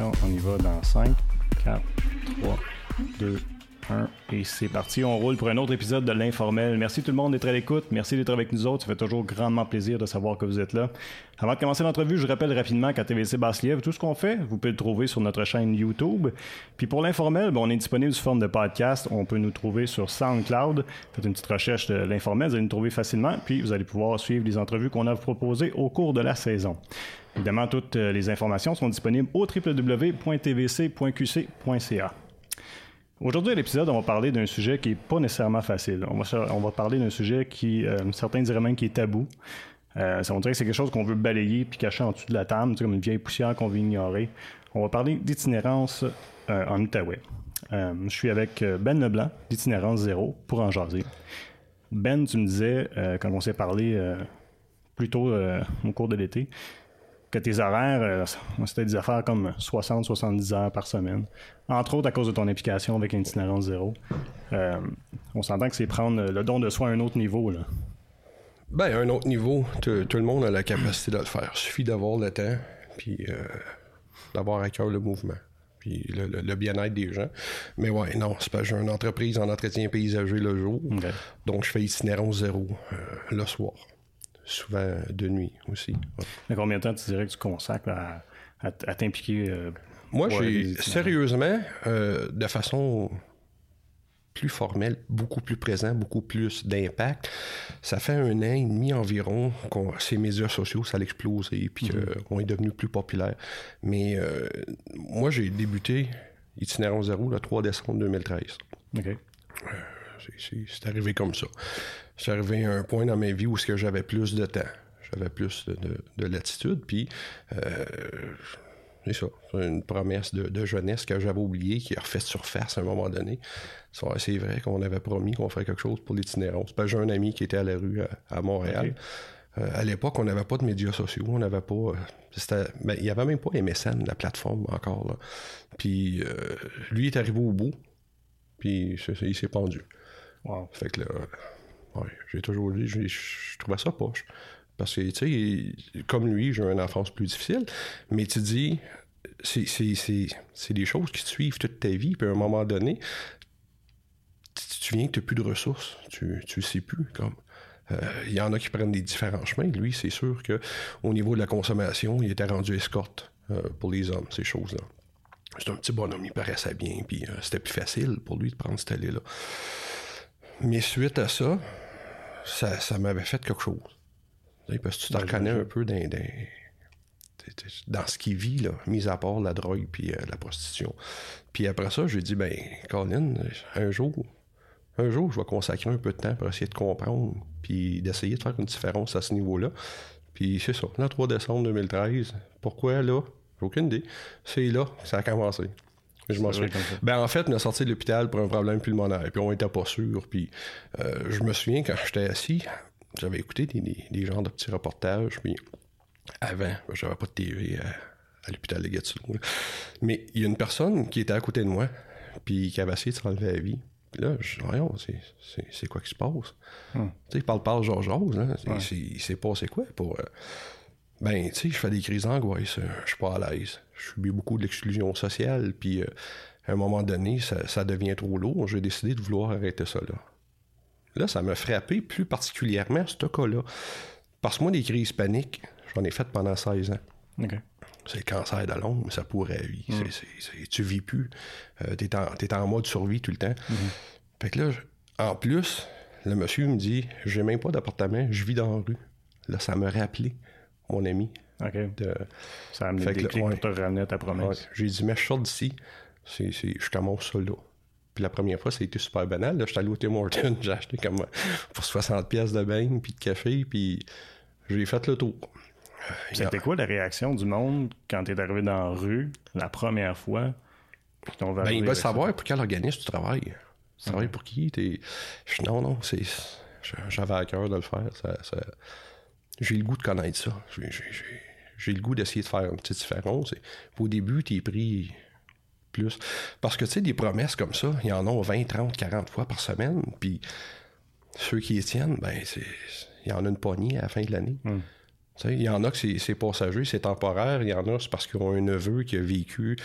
On y va dans 5, 4, 3, 2, 1. Et c'est parti, on roule pour un autre épisode de l'Informel. Merci tout le monde d'être à l'écoute. Merci d'être avec nous autres. Ça fait toujours grandement plaisir de savoir que vous êtes là. Avant de commencer l'entrevue, je rappelle rapidement qu'à TVC Basse-Lièvre, tout ce qu'on fait, vous pouvez le trouver sur notre chaîne YouTube. Puis pour l'Informel, ben, on est disponible sous forme de podcast. On peut nous trouver sur SoundCloud. Faites une petite recherche de l'Informel, vous allez nous trouver facilement. Puis vous allez pouvoir suivre les entrevues qu'on a proposées au cours de la saison. Évidemment, toutes euh, les informations sont disponibles au www.tvc.qc.ca. Aujourd'hui, à l'épisode, on va parler d'un sujet qui n'est pas nécessairement facile. On va, on va parler d'un sujet qui, euh, certains diraient même qui est tabou. Euh, on dirait que c'est quelque chose qu'on veut balayer puis cacher en dessous de la table, comme une vieille poussière qu'on veut ignorer. On va parler d'itinérance euh, en Outaouais. Je suis avec Ben Leblanc, d'itinérance zéro, pour en jaser. Ben, tu me disais, quand on s'est parlé plus tôt au cours de l'été, que tes horaires, euh, c'était des affaires comme 60-70 heures par semaine. Entre autres à cause de ton implication avec l'itinérance zéro. Euh, on s'entend que c'est prendre le don de soi à un autre niveau. Là. Ben, un autre niveau, tout le monde a la capacité de le faire. Il suffit d'avoir le temps, puis euh, d'avoir à cœur le mouvement, puis le, bien-être des gens. Mais ouais, non, c'est pas j'ai une entreprise en entretien paysager le jour, donc je fais itinérance zéro le soir souvent de nuit aussi. Mais combien de temps tu dirais que tu consacres à, t'impliquer? Euh, Moi, j'ai sérieusement, euh, de façon plus formelle, beaucoup plus présent, beaucoup plus d'impact. Ça fait un an et demi environ que ces médias sociaux, ça a explosé, puis mm-hmm. qu'on est devenu plus populaire. Mais euh, moi, j'ai débuté Itinérant Zéro le 3 décembre 2013. OK. c'est arrivé comme ça j'arrivais à un point dans ma vie où j'avais plus de temps. J'avais plus de, latitude. Puis, euh, c'est ça. Une promesse de, jeunesse que j'avais oubliée, qui a refait surface à un moment donné. C'est vrai qu'on avait promis qu'on ferait quelque chose pour l'itinérance. J'ai un ami qui était à la rue à, Montréal. Euh, à l'époque, on n'avait pas de médias sociaux, on n'avait pas. Euh, ben, il n'y avait même pas MSN, la plateforme encore. Puis lui est arrivé au bout, puis il s'est pendu. Fait que là, oui, j'ai toujours dit, je, trouvais ça poche. Parce que, tu sais, comme lui, j'ai une enfance plus difficile, mais tu dis, c'est des choses qui te suivent toute ta vie, puis à un moment donné, tu, viens que tu n'as plus de ressources, tu ne sais plus, comme... Euh, il y en a qui prennent des différents chemins. Lui, c'est sûr que au niveau de la consommation, il était rendu escorte euh, pour les hommes, ces choses-là. C'est un petit bonhomme, il paraissait bien, puis euh, c'était plus facile pour lui de prendre cette allée-là. Mais suite à ça, ça, m'avait fait quelque chose. Parce que tu te reconnais un peu dans, dans, ce qu'il vit, là, mis à part la drogue puis euh, la prostitution. Puis après ça, j'ai dit, ben, Colin, un jour, un jour, je vais consacrer un peu de temps pour essayer de comprendre puis d'essayer de faire une différence à ce niveau-là. Puis c'est ça, le 3 décembre 2013. Pourquoi là? J'ai aucune idée. C'est là que ça a commencé. Je m'en souviens. Ben, en fait, on a sorti de l'hôpital pour un problème pulmonaire, puis on était pas sûr. Puis euh, je me souviens, quand j'étais assis, j'avais écouté des, des, genres de petits reportages, puis avant, j'avais pas de TV à, l'hôpital de Gatineau. Mais il y a une personne qui était à côté de moi, puis qui avait essayé de s'enlever la vie. Puis là, je dis, voyons, c'est quoi qui se passe? Hmm. Tu sais, parle pas genre Jose, là. Il s'est passé quoi pour. Euh, ben, tu sais, je fais des crises d'angoisse, euh, je suis pas à l'aise. Je subis beaucoup de l'exclusion sociale, puis euh, à un moment donné, ça, devient trop lourd. J'ai décidé de vouloir arrêter ça là. Là, ça m'a frappé plus particulièrement ce cas-là. Parce que moi, des crises paniques, j'en ai fait pendant 16 ans. C'est le cancer de l'ombre, mais ça pourrait vivre. Mm. tu vis plus. Euh, tu es, en mode survie tout le temps. Mm-hmm. Fait que là, en plus, le monsieur me dit J'ai même pas d'appartement, je vis dans la rue. Là, ça m'a rappelé mon ami. OK. Ça a amené des clics pour te ramener ta promesse. J'ai dit, mais je sors d'ici. je commence ça là. Puis la première fois, ça a été super banal. Là, j'étais allé au Tim Hortons, j'ai acheté comme pour 60 pièces de bain, puis de café, puis j'ai fait le tour. C'était quoi la réaction du monde quand tu es arrivé dans la rue la première fois? Ben, ils veulent savoir pour quel organisme tu travailles. Tu travailles pour qui? Non, non, c'est... j'avais à cœur de le faire. Ça, ça j'ai le goût de connaître ça. J'ai le goût d'essayer de faire une petite différence. au début, tu es pris plus. Parce que, tu sais, des promesses comme ça, il y en a 20, 30, 40 fois par semaine. Puis ceux qui y tiennent, ben, il y en a une poignée à la fin de l'année. Hmm. Il y en a que c'est passager, c'est temporaire. Il y en a, c'est parce qu'ils ont un neveu qui a vécu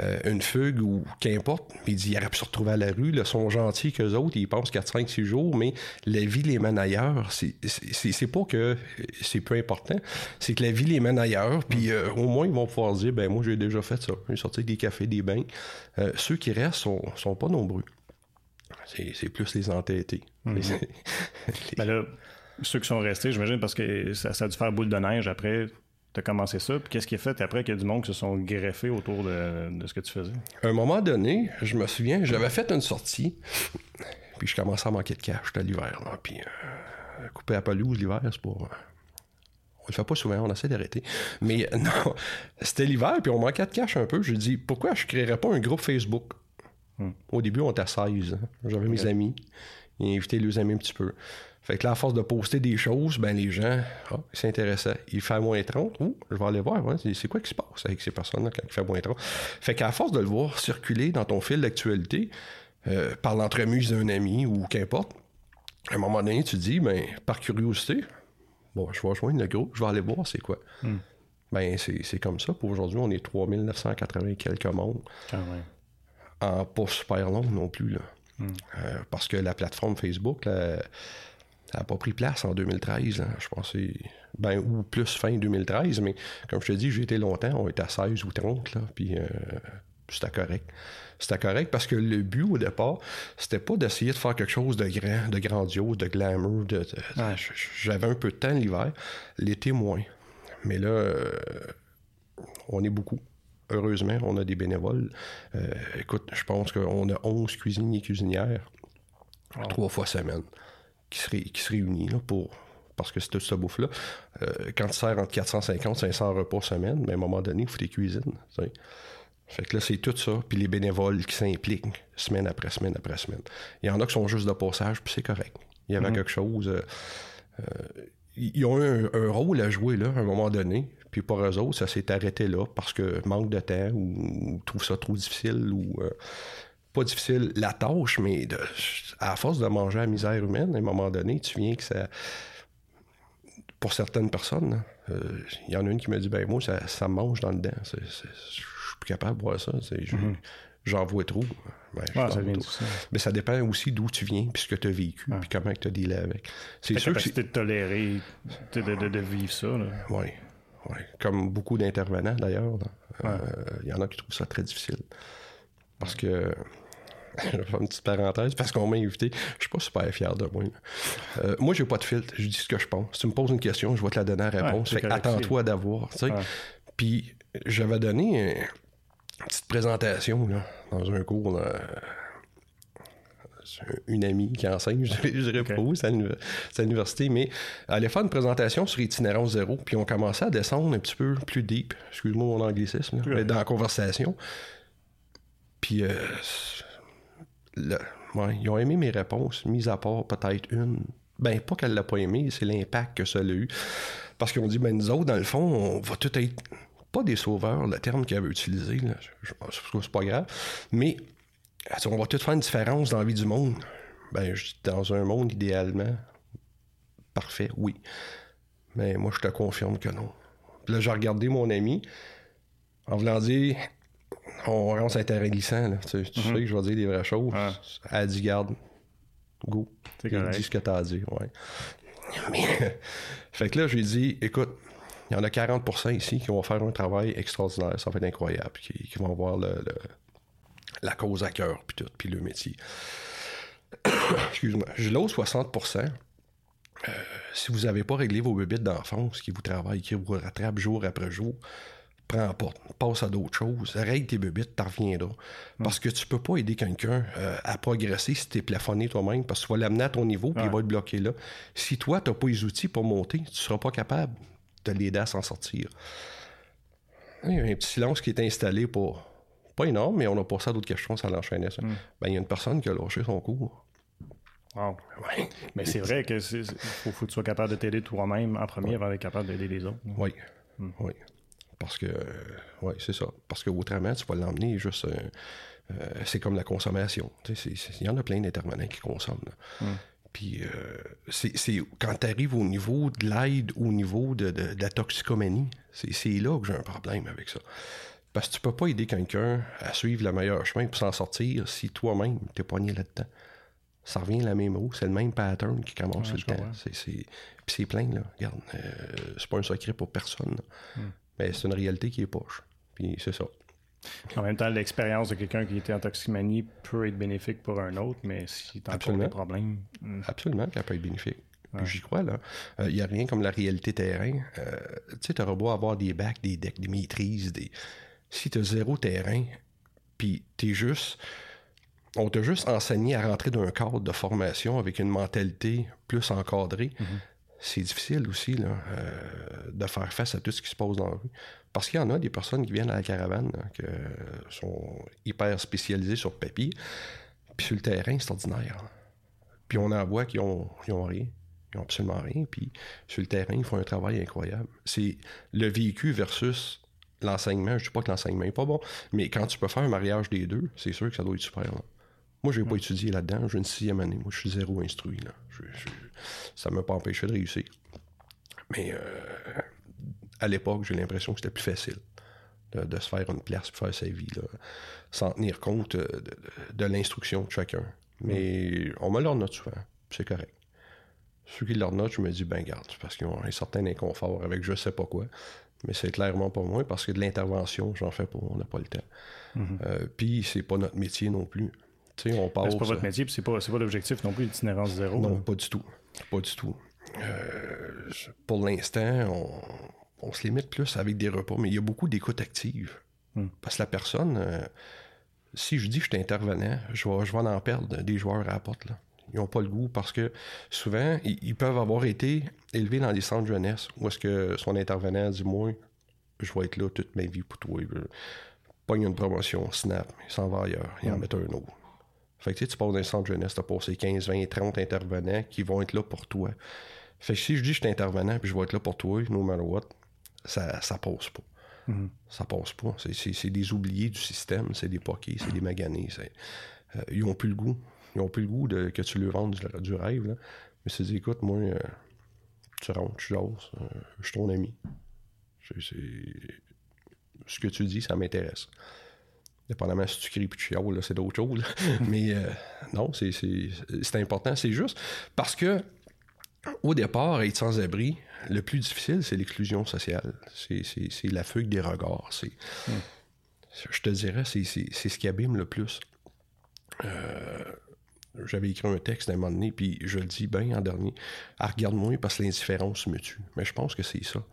euh, une fugue ou qu'importe. Il dit, il aurait pu se retrouver à la rue. Ils sont gentils qu'eux autres. Ils pensent 4, 5, 6 jours, mais la vie les mène ailleurs. C'est pas que c'est peu important. C'est que la vie les mène ailleurs. Puis euh, au moins, ils vont pouvoir dire, ben moi, j'ai déjà fait ça. J'ai sorti des cafés, des bains. Euh, ceux qui restent sont, sont pas nombreux. C'est plus les entêtés. Mhm. Ben là, ceux qui sont restés, j'imagine, parce que ça, ça, a dû faire boule de neige après. Tu as commencé ça, puis qu'est-ce qui est fait après qu'il y a du monde qui se sont greffés autour de, ce que tu faisais? À un moment donné, je me souviens, j'avais fait une sortie, puis je commençais à manquer de cash, c'était l'hiver, puis euh, couper à pelouse l'hiver, c'est pour... Euh, on le fait pas souvent, on essaie d'arrêter. Mais non, c'était l'hiver, puis on manquait de cash un peu. Je dis, pourquoi je créerais pas un groupe Facebook? Hmm. Au début, on était à 16. Hein. J'avais mes amis. Ils invitaient les amis un petit peu. Fait que là, à force de poster des choses, ben les gens ah, ils s'intéressaient. Il fait moins 30. Ouh, je vais aller voir. c'est quoi qui se passe avec ces personnes-là quand il fait moins 30? Fait qu'à force de le voir circuler dans ton fil d'actualité, euh, par l'entremise d'un ami ou qu'importe, à un moment donné, tu te dis, ben, par curiosité, bon, je vais rejoindre le groupe, je vais aller voir c'est quoi. Hmm. Ben, c'est comme ça. Pour aujourd'hui, on est 3980 quelques monde. En pas super long non plus, là. Hmm. Euh, parce que la plateforme Facebook, là, ça n'a pas pris place en 2013. Hein. Je pensais, ben, ou plus fin 2013, mais comme je te dis, j'ai été longtemps, on était à 16 ou 30, là, puis euh, c'était correct. C'était correct parce que le but au départ, c'était pas d'essayer de faire quelque chose de grand, de grandiose, de glamour. De, J'avais un peu de temps l'hiver, l'été moins. Mais là, euh, on est beaucoup. Heureusement, on a des bénévoles. Euh, écoute, je pense qu'on a 11 cuisiniers et cuisinières, trois fois semaine qui se, qui se réunit là, pour. Parce que c'est toute cette bouffe-là. Euh, quand tu sers entre 450 et 500 repas semaine, mais à un moment donné, il faut des cuisines. Fait que là, c'est tout ça. Puis les bénévoles qui s'impliquent semaine après semaine après semaine. Il y en a qui sont juste de passage, puis c'est correct. Il y avait mm-hmm. quelque chose. Euh, euh, ils ont un, un, rôle à jouer là, à un moment donné. Puis pour eux autres, ça s'est arrêté là parce que manque de temps ou, ou trouve ça trop difficile ou pas difficile la tâche, mais de, à force de manger la misère humaine, à un moment donné, tu viens que ça. Pour certaines personnes, il euh, y en a une qui me dit ben moi, ça, ça me mange dans le dent. Je suis plus capable de voir ça. Mhm. J'en vois trop. Ben, ça Mais ça dépend aussi d'où tu viens, puis ce que tu as vécu, puis comment tu as dealé avec. C'est sûr que c'est de tolérer, de, de, de, vivre ça. Oui. Ouais. Comme beaucoup d'intervenants d'ailleurs. Il euh, y en a qui trouvent ça très difficile. Parce que je vais faire une petite parenthèse, parce qu'on m'a invité. Je suis pas super fier de moi. Euh, moi, j'ai pas de filtre. Je dis ce que je pense. Si tu me poses une question, je vais te la donner en réponse. attends-toi d'avoir. Puis, j'avais donné une petite présentation dans un cours. une amie qui enseigne, je dirais pas où, c'est à l'université, mais elle allait faire une présentation sur itinérance zéro, puis on commençait à descendre un petit peu plus deep, excuse-moi mon anglicisme, dans la conversation. Puis euh, ils ont aimé mes réponses, mis à part peut-être une. Ben, pas qu'elle l'a pas aimé, c'est l'impact que ça a eu. Parce qu'ils ont dit, ben, nous autres, dans le fond, on va tout être. Pas des sauveurs, le terme qu'ils avaient utilisé, là, je, que c'est pas grave, mais on va tout faire une différence dans la vie du monde. Ben, dans un monde idéalement parfait, oui. Mais moi, je te confirme que non. Puis là, j'ai regardé mon ami en voulant dire on rend ça glissant. Là. Tu, tu mhm. sais que je vais dire des vraies choses. Elle dit, garde, go. Dis ce que t'as à dire. Ouais. fait que là, je lui ai dit, écoute, il y en a 40% ici qui vont faire un travail extraordinaire. Ça va être incroyable. Qui, vont avoir le, la cause à cœur, puis tout, puis le métier. Excuse-moi. J'ai l'autre 60%. Euh, si vous n'avez pas réglé vos bébites d'enfance qui vous travaillent, qui vous rattrapent jour après jour, prends pas, passe à d'autres choses, règle tes bébites, t'en reviendras. Parce que tu peux pas aider quelqu'un euh, à progresser si t'es plafonné toi-même, parce que tu vas l'amener à ton niveau, puis il va être bloqué là. Si toi, t'as pas les outils pour monter, tu seras pas capable de l'aider à s'en sortir. Il y a un petit silence qui est installé pour... Pas énorme, mais on a passé à d'autres questions, ça l'enchaînait ça. Hmm. Ben, il y a une personne qui a lâché son cours. Wow. Mais c'est vrai que faut, faut, que tu sois capable de t'aider toi-même en premier avant d'être capable d'aider les autres. Oui. Hmm. Oui. Parce que, oui, c'est ça. Parce que autrement, tu vas l'emmener juste. Euh, euh, c'est comme la consommation. Il y en a plein d'intervenants qui consomment. Hmm. Puis euh, c'est quand tu arrives au niveau de l'aide, au niveau de, la toxicomanie, c'est là que j'ai un problème avec ça. Parce que tu peux pas aider quelqu'un à suivre le meilleur chemin pour s'en sortir si toi-même t'es poigné là-dedans. Ça revient à la même roue, c'est le même pattern qui commence le temps. Puis c'est plein, là. Regarde, euh, c'est pas un secret pour personne. Mais c'est une réalité qui est poche. Puis c'est ça. En même temps, l'expérience de quelqu'un qui était en toxicomanie peut être bénéfique pour un autre, mais si tu as des problèmes. Hmm. Absolument, ça peut être bénéfique. J'y crois, là. Il euh, n'y a rien comme la réalité terrain. Euh, tu sais, tu auras beau avoir des bacs, des decks, des maîtrises, des. Si tu as zéro terrain, puis tu es juste. On t'a juste enseigné à rentrer dans un cadre de formation avec une mentalité plus encadrée. Mm-hmm. C'est difficile aussi là, euh, de faire face à tout ce qui se passe dans la rue. Parce qu'il y en a des personnes qui viennent à la caravane, qui sont hyper spécialisées sur papier, puis sur le terrain, c'est ordinaire. Puis on en voit qui ont, ont rien. Ils n'ont absolument rien. Puis sur le terrain, ils font un travail incroyable. C'est le vécu versus l'enseignement. Je ne dis pas que l'enseignement n'est pas bon, mais quand tu peux faire un mariage des deux, c'est sûr que ça doit être super. Moi, je n'ai pas mm. étudié là-dedans. J'ai une sixième année. Moi, je suis zéro instruit. Là. ça ne m'a pas empêché de réussir. Mais euh, à l'époque, j'ai l'impression que c'était plus facile de, se faire une place pour faire sa vie, sans tenir compte de, de, l'instruction de chacun. Mais on me note souvent. C'est correct. Ceux qui leur notent, je me dis, ben garde, parce qu'ils ont un certain inconfort avec je sais pas quoi. Mais c'est clairement pas moi, parce que de l'intervention, j'en fais pas, on n'a pas le temps. Mhm. Euh, puis c'est pas notre métier non plus. Tu sais, on passe. C'est pas votre métier, puis c'est pas, pas l'objectif non plus, l'itinérance zéro. Non, pas du tout. Pas du tout. Euh, pour l'instant, on, se limite plus avec des repas, mais il y a beaucoup d'écoute active. Hmm. Parce que la personne, euh, si je dis que je suis intervenant, je vais, je vais en perdre des joueurs à la porte. Là ils n'ont pas le goût parce que souvent, ils, peuvent avoir été élevés dans des centres de jeunesse où est-ce que son intervenant dit Moi, je vais être là toute ma vie pour toi. Pogne une promotion, snap, il s'en va ailleurs, il en met un autre. Fait que tu passes dans un centre de jeunesse, tu as passé 15, 20, 30 intervenants qui vont être là pour toi. Fait que si je dis que je suis intervenant puis je vais être là pour toi, no matter what, ça, ça passe pas. Mm-hmm. Ça passe pas. C'est des oubliés du système, c'est des poquets, c'est des maganés. Euh, ils ont plus le goût. Ils n'ont plus le goût de, que tu leur vendes du, rêve. Là. Mais c'est écoute, moi, euh, tu rentres, tu jases, euh, je suis ton ami. Ce que tu dis, ça m'intéresse. Dépendamment si tu cries puis tu chiales, c'est d'autres choses. Mais euh, non, c'est important. C'est juste parce que au départ, être sans abri, le plus difficile, c'est l'exclusion sociale. C'est la fugue des regards. Hmm. Je te dirais, c'est ce qui abîme le plus. Euh, j'avais écrit un texte à un moment donné, puis je le dis bien en dernier. Ah, regarde-moi parce que l'indifférence me tue. Mais je pense que c'est ça.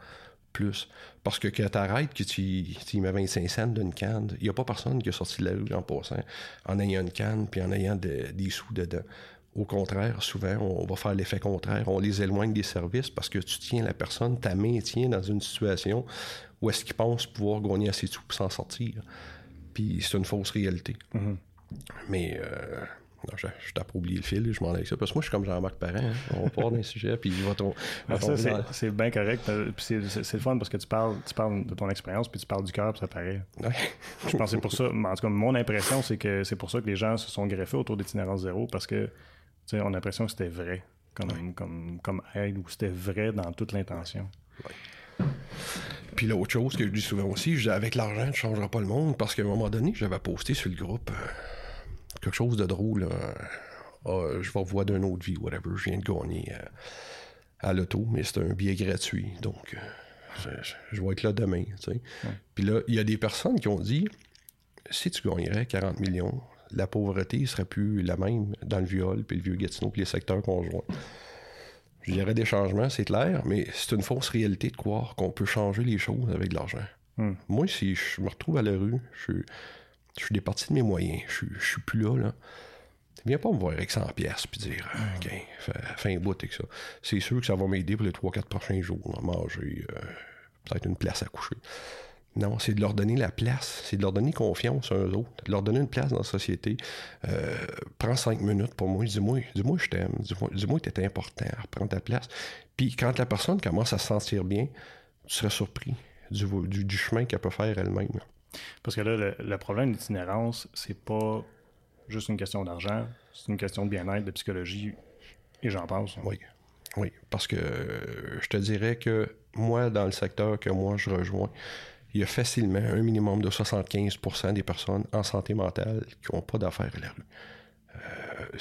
Plus. Parce que quand t'arrêtes, que tu, tu mets 25 cents d'une canne, il n'y a pas personne qui est sorti de la rue en passant, en ayant une canne, puis en ayant des sous dedans. Au contraire, souvent, on va faire l'effet contraire. On les éloigne des services parce que tu tiens la personne, ta main tient dans une situation où est-ce qu'il pense pouvoir gagner assez de sous pour s'en sortir. Puis c'est une fausse réalité. Mm-hmm. Mais euh, non, je, je t'ai oublié le fil, je m'en avec ça. Parce que moi, je suis comme Jean-Marc Parent. Hein. On part d'un sujet, puis il va ton. c'est bien correct. C'est le fun parce que tu parles, tu parles de ton expérience, puis tu parles du cœur, puis ça paraît. je pense que c'est pour ça. En tout cas, mon impression, c'est que c'est pour ça que les gens se sont greffés autour d'itinérance zéro, parce que on a l'impression que c'était vrai comme, comme, comme aide, ou c'était vrai dans toute l'intention. Puis l'autre chose que je dis souvent aussi, avec l'argent, tu ne changeras pas le monde, parce qu'à un moment donné, j'avais posté sur le groupe. Euh, quelque chose de drôle. Ah, je vais voir d'une autre vie, whatever. Je viens de gagner euh, à, l'auto, mais c'est un billet gratuit. Donc, euh, je, vais être là demain. Puis là, il y a des personnes qui ont dit si tu gagnerais 40 millions, la pauvreté serait plus la même dans le viol, puis le vieux Gatineau, puis les secteurs conjoints. Je dirais des changements, c'est clair, mais c'est une fausse réalité de croire qu'on peut changer les choses avec de l'argent. Hmm. Moi, si je me retrouve à la rue, je suis je suis départi de mes moyens. Je, je suis plus là, là. Viens pas me voir avec 100 pièces puis dire OK, fais, un bout avec ça. C'est sûr que ça va m'aider pour les 3-4 prochains jours à manger, euh, peut-être une place à coucher. Non, c'est de leur donner la place, c'est de leur donner confiance à eux autres, de leur donner une place dans la société. Euh, prends cinq minutes pour moi, dis-moi, dis-moi je t'aime, dis-moi, dis-moi que t'es important, prends ta place. Puis quand la personne commence à se sentir bien, tu seras surpris du, du, du chemin qu'elle peut faire elle-même. Parce que là, le, problème d'itinérance, c'est pas juste une question d'argent, c'est une question de bien-être, de psychologie Et j'en pense. Oui. Oui, parce que je te dirais que moi, dans le secteur que moi je rejoins, il y a facilement un minimum de 75 des personnes en santé mentale qui n'ont pas d'affaires à la rue. Euh,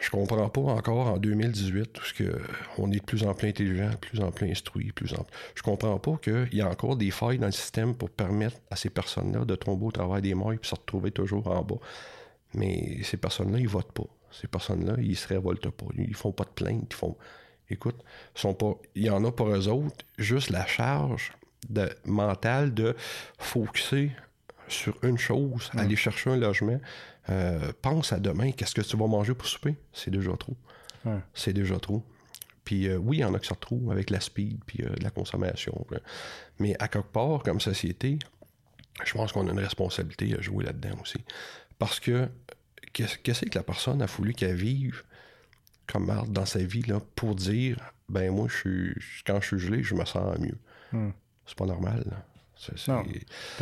je comprends pas encore en 2018, parce que on est de plus en plus intelligent, de plus en plus instruit, plus en Je comprends pas qu'il y a encore des failles dans le système pour permettre à ces personnes-là de tomber au travail des morts et se retrouver toujours en bas. Mais ces personnes-là, ils votent pas. Ces personnes-là, ils se révoltent pas. Ils font pas de plainte. Ils font. Écoute, sont pas. Il y en a pour eux autres, juste la charge de, mentale de focuser sur une chose, aller chercher un logement. Euh, pense à demain, qu'est-ce que tu vas manger pour souper? C'est déjà trop. C'est déjà trop. Puis euh, oui, il y en a qui se retrouvent avec la speed puis euh, la consommation. Mais à quelque part, comme société, je pense qu'on a une responsabilité à jouer là-dedans aussi. Parce que qu'est-ce que la personne a voulu qu'elle vive comme dans sa vie là, pour dire ben moi je suis quand je suis gelé, je me sens mieux. Hmm. C'est pas normal. C'est, non.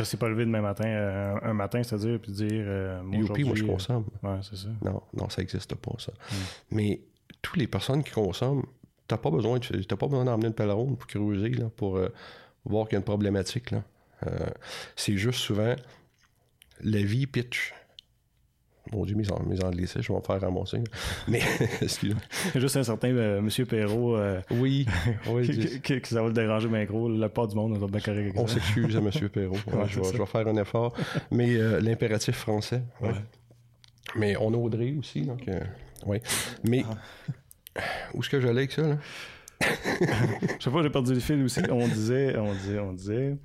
c'est pas levé demain matin, euh, un matin, c'est-à-dire, puis dire. Euh, moi, moi, je consomme. Euh, ouais, c'est ça. Non, non, ça n'existe pas, ça. Hmm. Mais toutes les personnes qui consomment, t'as pas besoin, t'as pas besoin d'emmener une pèleron pour creuser, là, pour voir qu'il y a une problématique. Là. c'est juste souvent la vie pitch. Mon Dieu, mes, mes anglicismes, je vais me faire ramasser. Mais, excuse-moi. Juste un certain euh, Monsieur Perrault. Euh, oui, oui. qui, ça va le déranger bien gros. La part du monde va bien correct. On s'excuse à Monsieur Perrault. je, vais, faire un effort. Mais euh, l'impératif français. Mais on a Audrey aussi, donc. oui. Mais. Ah. Où est-ce que j'allais avec ça, là? je sais pas, j'ai perdu le fil aussi. On disait, on disait, on disait.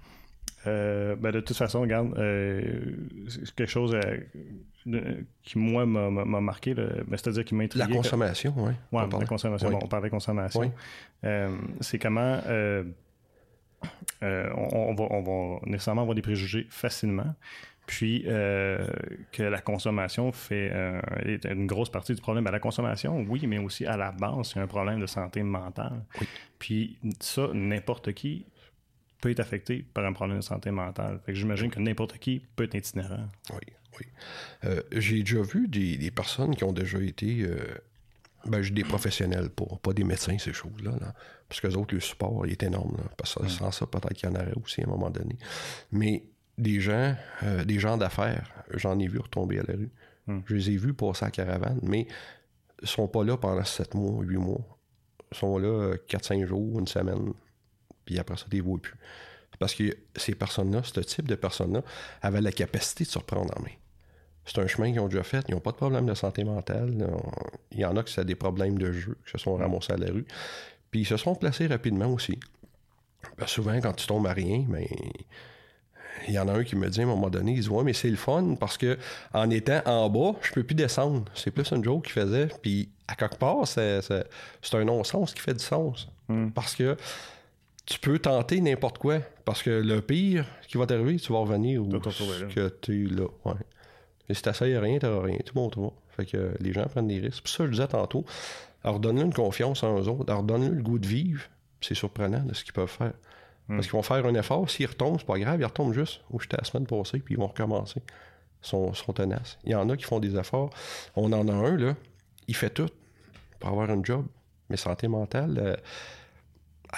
Ben de toute façon, regarde, c'est quelque chose qui, moi, m'a marqué, ben, c'est-à-dire qui m'a La consommation, oui. Oui, la consommation. Bon, on parlait de consommation. Euh, c'est comment euh, euh, on, va, on va nécessairement avoir des préjugés facilement. Puis que la consommation fait est une grosse partie du problème. À ben, la consommation, oui, mais aussi à la base, c'est un problème de santé mentale. Puis ça, n'importe qui peut être affecté par un problème de santé mentale. Fait que j'imagine que n'importe qui peut être itinérant. Oui. Oui. Euh, j'ai déjà vu des, personnes qui ont déjà été. Euh, ben, des professionnels, pour, pas des médecins, ces choses-là. parce que les autres, le support est énorme. parce que sans ça, peut-être qu'il y en aurait aussi à un moment donné. Mais des gens, euh, des gens d'affaires, j'en ai vu retomber à la rue. Hmm. Je les ai vus passer à la caravane, mais ils sont pas là pendant 7 mois, 8 mois. Ils sont là 4-5 jours, une semaine, puis après ça, ils ne voient plus. Parce que ces personnes-là, ce type de personnes-là, avaient la capacité de se reprendre en main. C'est un chemin qu'ils ont déjà fait. Ils n'ont pas de problème de santé mentale. Il y en a qui ont des problèmes de jeu, qui se sont ramassés à la rue. Puis ils se sont placés rapidement aussi. souvent, quand tu tombes à rien, ben, il y en a un qui me dit à un moment donné, il dit Ouais, mais c'est le fun parce que en étant en bas, je peux plus descendre. C'est plus un joke qu'il faisait. Puis à quelque part, c'est, un non-sens qui fait du sens. Hmm. Parce que tu peux tenter n'importe quoi. Parce que le pire qui va t'arriver, tu vas revenir où que tu es là. Ouais. Et si t'essayes rien, t'auras rien. Tout bon, tout Fait que les gens prennent des risques. Puis ça, je disais tantôt, alors donne-le une confiance en eux autres, alors donne-le le goût de vivre. C'est surprenant de ce qu'ils peuvent faire. Hmm. Parce qu'ils vont faire un effort. S'ils retombent, c'est pas grave, ils retombent juste où j'étais la semaine passée, puis ils vont recommencer. Ils sont, sont tenaces. Il y en a qui font des efforts. On en a un, là, il fait tout pour avoir un job. Mais santé mentale, euh,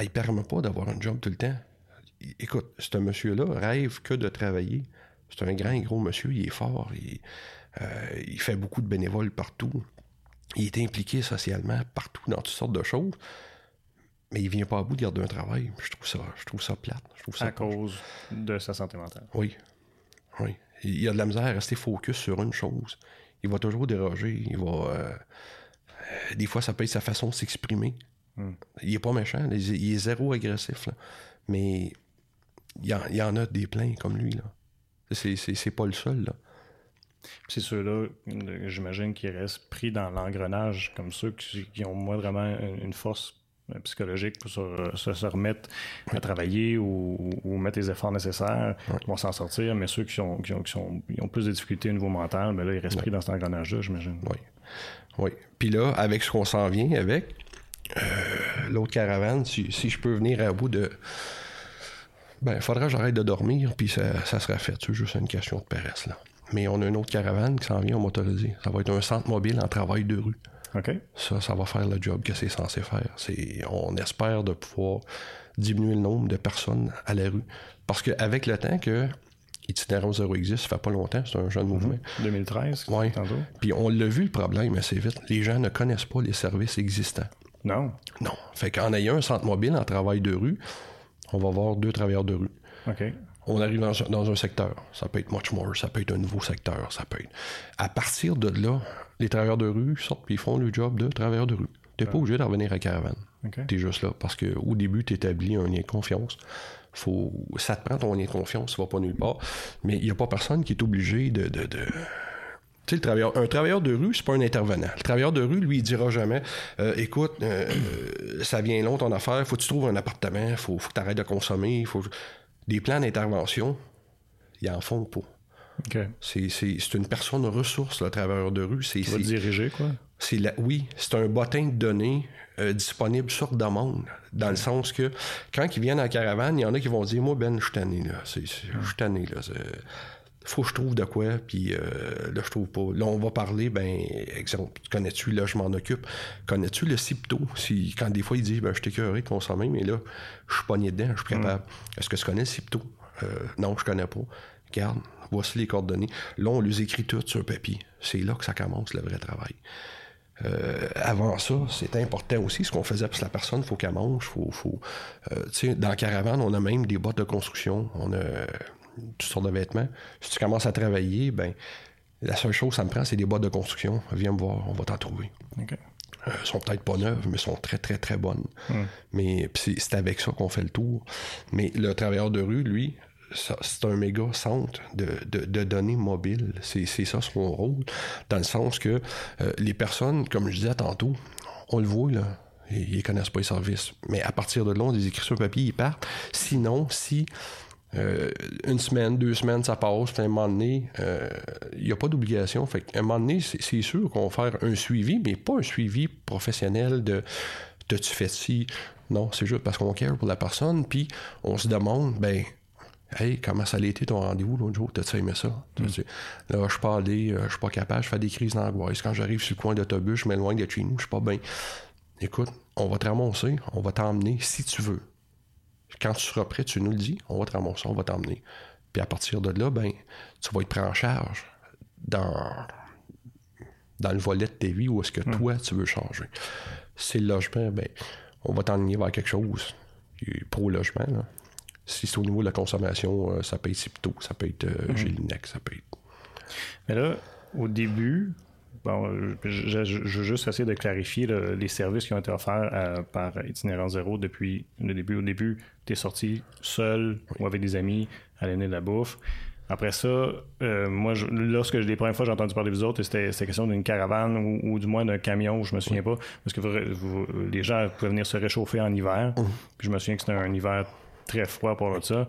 il permet pas d'avoir un job tout le temps. Écoute, ce monsieur-là rêve que de travailler. C'est un grand, gros monsieur, il est fort, euh, il, fait beaucoup de bénévoles partout. Il est impliqué socialement partout dans toutes sortes de choses. Mais il vient pas à bout de garder un travail. Je trouve ça, je trouve ça plate. Je trouve ça à cause de sa santé mentale. Oui. Oui. Il a de la misère à rester focus sur une chose. Il va toujours déroger. Il va. Euh, des fois, ça peut être sa façon de s'exprimer. Il est pas méchant. Il est zéro agressif. Mais il y, en, il y, en, a des pleins comme lui. Là. C'est pas le seul. C'est ceux-là, j'imagine, qui restent pris dans l'engrenage, comme ceux qui, ont moins vraiment une force euh, psychologique pour se, remettre à travailler ou, mettre les efforts nécessaires vont s'en sortir, mais ceux qui, ont, qui, ont, plus de difficultés au niveau mental, ben là, ils restent pris dans cet engrenage-là, j'imagine. Oui. Oui. Puis là, avec ce qu'on s'en vient avec, euh, l'autre caravane, si, si, je peux venir à bout de ben, il faudra que j'arrête de dormir, puis ça, ça sera fait. C'est juste une question de paresse, là. Mais on a une autre caravane qui s'en vient au motorisé. Ça va être un centre mobile en travail de rue. Ça, ça va faire le job que c'est censé faire. on espère de pouvoir diminuer le nombre de personnes à la rue. Parce qu'avec le temps que Itinérant Zéro existe, ça fait pas longtemps, c'est un jeune mouvement. 2013, Oui. Puis on l'a vu le problème assez vite. Les gens ne connaissent pas les services existants. Non. Non. Fait qu'en ayant un centre mobile en travail de rue, on va voir deux travailleurs de rue. OK. On arrive dans, un secteur. Ça peut être much more, ça peut être un nouveau secteur, ça peut être. À partir de là, les travailleurs de rue sortent puis ils font le job de travailleurs de rue. T'es pas obligé de revenir à caravane. Tu es juste là. Parce qu'au début, tu établis un lien de confiance. Faut, ça te prend ton lien de confiance, tu vas pas nulle part. Mais il n'y a pas personne qui est obligé de. de, Tu sais, le travailleur, un travailleur de rue, c'est pas un intervenant. Le travailleur de rue, lui, il dira jamais euh, Écoute, euh, ça vient long ton affaire, faut que tu trouves un appartement, faut, faut que tu arrêtes de consommer. Faut... Des plans d'intervention, ils en font pas. C'est une personne ressource, le travailleur de rue. C'est diriger, quoi? oui, c'est un bottin de données euh, disponible sur demande, dans le sens que quand ils viennent en caravane, il y en a qui vont dire Moi, Ben, je suis tanné, là. Je suis tanné, là. Faut que je trouve de quoi, puis euh, là, je trouve pas. Là, on va parler, ben, exemple, connais-tu, là, je m'en occupe. Connais-tu le CIPTO? Si, quand des fois, il dit, ben, je t'écœurerai de consommer, mais là, je suis pogné dedans, je suis capable. Mm. Est-ce que tu connais le CIPTO? Euh, non, je connais pas. Regarde, voici les coordonnées. Là, on les écrit toutes sur papier. C'est là que ça commence le vrai travail. Euh, avant ça, c'est important aussi ce qu'on faisait parce que la personne, il faut qu'elle mange, faut, faut euh, dans la caravane, on a même des bottes de construction, on a toutes sortes de vêtements. Si tu commences à travailler, ben la seule chose que ça me prend, c'est des bottes de construction. Viens me voir, on va t'en trouver. Okay. Euh, sont peut-être pas neuves, mais sont très, très, très bonnes. Hmm. Mais c'est avec ça qu'on fait le tour. Mais le travailleur de rue, lui, c'est un méga centre de, données mobiles. C'est ça son rôle, dans le sens que euh, les personnes, comme je disais tantôt, on le voit, là, ils, ne connaissent pas les services. Mais à partir de là, on les écrit sur papier, ils partent. Sinon, si euh, une semaine, deux semaines, ça passe, puis à un moment donné, euh, il n'y a pas d'obligation. Fait un moment donné, c'est sûr qu'on va faire un suivi, mais pas un suivi professionnel de T'as-tu fait ci? Non, c'est juste parce qu'on care pour la personne, puis on se demande, ben, Hey, comment ça a été ton rendez-vous l'autre jour? T'as-tu aimé ça? Mm. Là, je suis pas allé, euh, je suis pas capable, je fais des crises d'angoisse. Quand j'arrive sur le coin d'autobus, je m'éloigne de chez nous, je suis pas bien. Écoute, on va te ramasser, on va t'emmener si tu veux. Quand tu seras prêt, tu nous le dis, on va te ramasser, on va t'emmener. Puis à partir de là, ben, tu vas être pris en charge dans, dans le volet de ta vie où est-ce que mm. toi, tu veux changer. C'est le logement, ben, on va t'emmener vers quelque chose pro-logement, là. Si c'est au niveau de la consommation, euh, ça peut être Cipto, ça peut être euh, mhm. ça peut être. Mais là, au début, bon, je, veux juste essayer de clarifier les services qui ont été offerts euh, par Itinérant Zéro depuis le début. Au début, tu es sorti seul ou avec des amis à l'année de la bouffe. Après ça, moi, lorsque les premières fois j'ai entendu parler de vous autres, c'était question d'une caravane ou, du moins d'un camion, je me souviens pas, parce que les gens pouvaient venir se réchauffer en hiver. Mhm. Puis je me souviens que c'était un hiver très froid pour ça.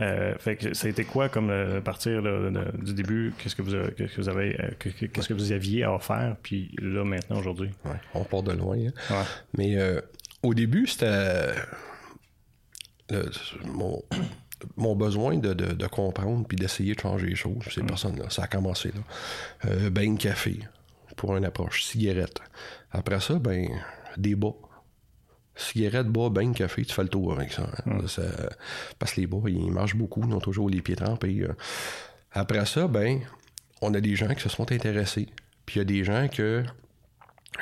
Euh, fait que ça a été quoi comme euh, partir du début? Qu'est-ce que vous, avez, qu'est-ce que vous avez, euh, qu'est-ce que vous aviez à offrir Puis là maintenant aujourd'hui? on part de loin. Hein. Mais au début c'était mon, mon, besoin de, comprendre puis d'essayer de changer les choses. Ces mm. personnes-là, ça a commencé là. ben café pour une approche, cigarette. Après ça, ben des bas cigarette, bois, bain, café, tu fais le tour avec ça. Hein. parce que les bas, ils marchent beaucoup, ils ont toujours les pieds trempés. Euh. Après ça, ben, on a des gens qui se sont intéressés. Puis il y a des gens que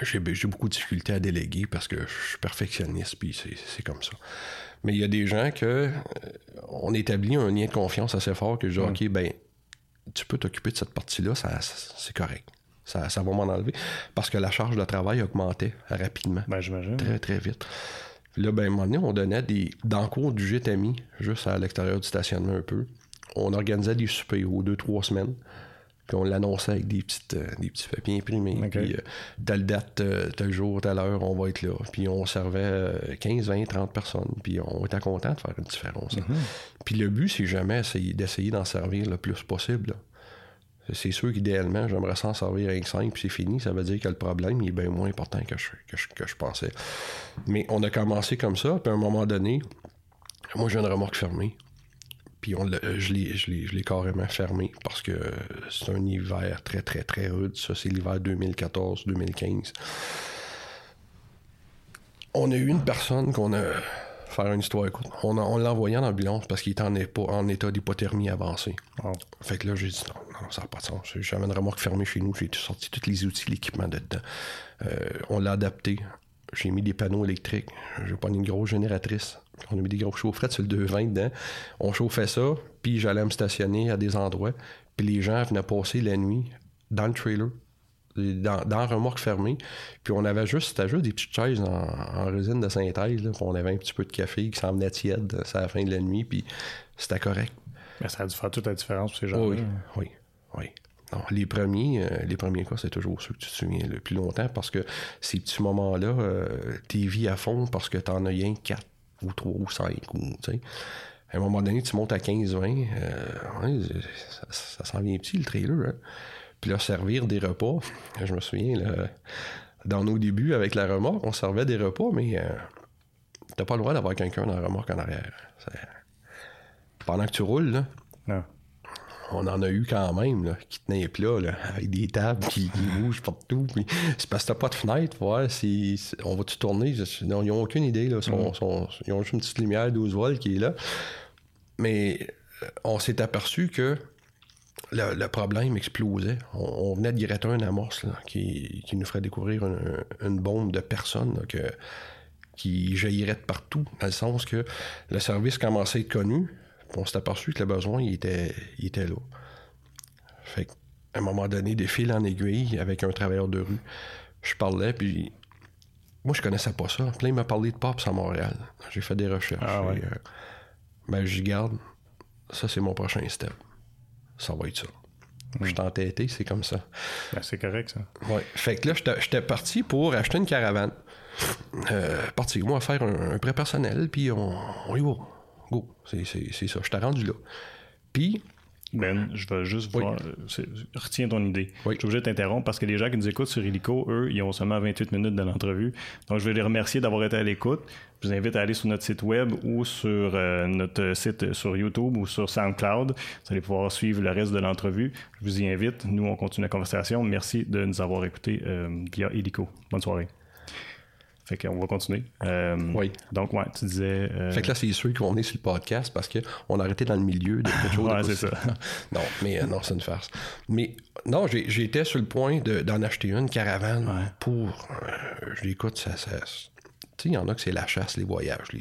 j'ai beaucoup de difficultés à déléguer parce que je suis perfectionniste, puis c'est comme ça. Mais il y a des gens que euh, on établit un lien de confiance assez fort que je dis, OK, ben, tu peux t'occuper de cette partie-là, c'est correct. Ça, ça va m'en enlever. Parce que la charge de travail augmentait rapidement. Ben, j'imagine. Très, très vite. Là, ben, à un moment donné, on donnait des. Dans le du gîte ami, juste à l'extérieur du stationnement un peu, on organisait des soupers aux deux, trois semaines. Puis on l'annonçait avec des, petites, euh, des petits papiers imprimés. Puis euh, telle date, euh, tel jour, telle heure, on va être là. Puis on servait 15, 20, 30 personnes. Puis on était content de faire une différence. Mm-hmm. Puis le but, c'est jamais d'essayer d'en servir le plus possible. C'est sûr qu'idéalement, j'aimerais s'en servir avec 5 puis c'est fini. Ça veut dire que le problème est bien moins important que je, que je, pensais. Mais on a commencé comme ça, puis à un moment donné, moi j'ai une remorque fermée. Puis on je l'ai carrément fermé parce que c'est un hiver très, très, très rude. Ça, c'est l'hiver 2014-2015. On a eu une personne qu'on a faire une histoire écoute. On, on l'a envoyé en ambulance parce qu'il était en, en état d'hypothermie avancée. Fait que là, j'ai dit non, non, ça n'a pas de sens. J'avais une remorque fermée chez nous, j'ai sorti tous les outils, l'équipement dedans. Euh, on l'a adapté. J'ai mis des panneaux électriques. J'ai pas une grosse génératrice. On a mis des gros chaufferettes sur le 220 dedans. On chauffait ça, puis j'allais me stationner à des endroits. Puis les gens venaient passer la nuit dans le trailer dans, dans la remorque fermée. Puis on avait juste, c'était juste des petites chaises en, résine de synthèse. Là, on avait un petit peu de café qui s'en venait tiède, à la fin de la nuit, puis c'était correct. Mais ça a dû faire toute la différence pour ces gens Oui, oui, oui. les premiers, euh, les premiers cas, c'est toujours ceux que tu te souviens le plus longtemps parce que ces petits moments-là, euh, t'es vie à fond parce que t'en as rien 4 ou 3 ou 5 ou, À un moment donné, tu montes à 15-20, euh, ça, s'en vient petit le trailer. Hein? Puis là, servir des repas. Je me souviens, là, dans nos débuts avec la remorque, on servait des repas, mais t'as pas le droit d'avoir quelqu'un dans la remorque en arrière. Pendant que tu roules, là, on en a eu quand même là, qui tenaient plat là, avec des tables qui, bougent partout. Puis c'est parce que t'as pas de fenêtre, voir si on va-tu tourner. ils n'ont aucune idée. Là. Mm. ils ont juste une petite lumière 12 volts qui est là. Mais euh, on s'est aperçu que le, problème explosait. On, venait de gratter un amorce qui, nous ferait découvrir une, bombe de personnes qui jaillirait de partout, dans le sens que le service commençait à être connu, on s'est aperçu que le besoin il était, était là. Fait à un moment donné, des fils en aiguille avec un travailleur de rue, je parlais, puis moi, je connaissais pas ça. Puis là, il m'a parlé de Pops à Montréal. J'ai fait des recherches. Ah ouais. Euh, ben, j'y garde. Ça, c'est mon prochain step ça va être ça. Je suis entêté, c'est comme ça. Ben, c'est correct, ça. Fait que là, j'étais parti pour acheter une caravane. Euh, parti, moi, faire un, prêt personnel, puis on, on y va. Go. C'est ça. Je t'ai rendu là. Puis, ben, je vais juste voir. Retiens ton idée. Je suis obligé de t'interrompre parce que les gens qui nous écoutent sur Illico, eux, ils ont seulement 28 minutes de l'entrevue. Donc, je vais les remercier d'avoir été à l'écoute. Je vous invite à aller sur notre site web ou sur euh, notre site sur YouTube ou sur SoundCloud. Vous allez pouvoir suivre le reste de l'entrevue. Je vous y invite. Nous, on continue la conversation. Merci de nous avoir écoutés euh, via Illico. Bonne soirée. Fait qu'on va continuer. Euh, oui. Donc, ouais, tu disais. Euh, fait que là, c'est sûr qu'on est sur le podcast parce qu'on a arrêté dans le milieu de quelque chose. ouais, c'est ça. non, mais euh, non, c'est une farce. Mais non, j'étais sur le point d'en acheter une caravane pour. je l'écoute, ça. ça tu sais, il y en a que c'est la chasse, les voyages. Les,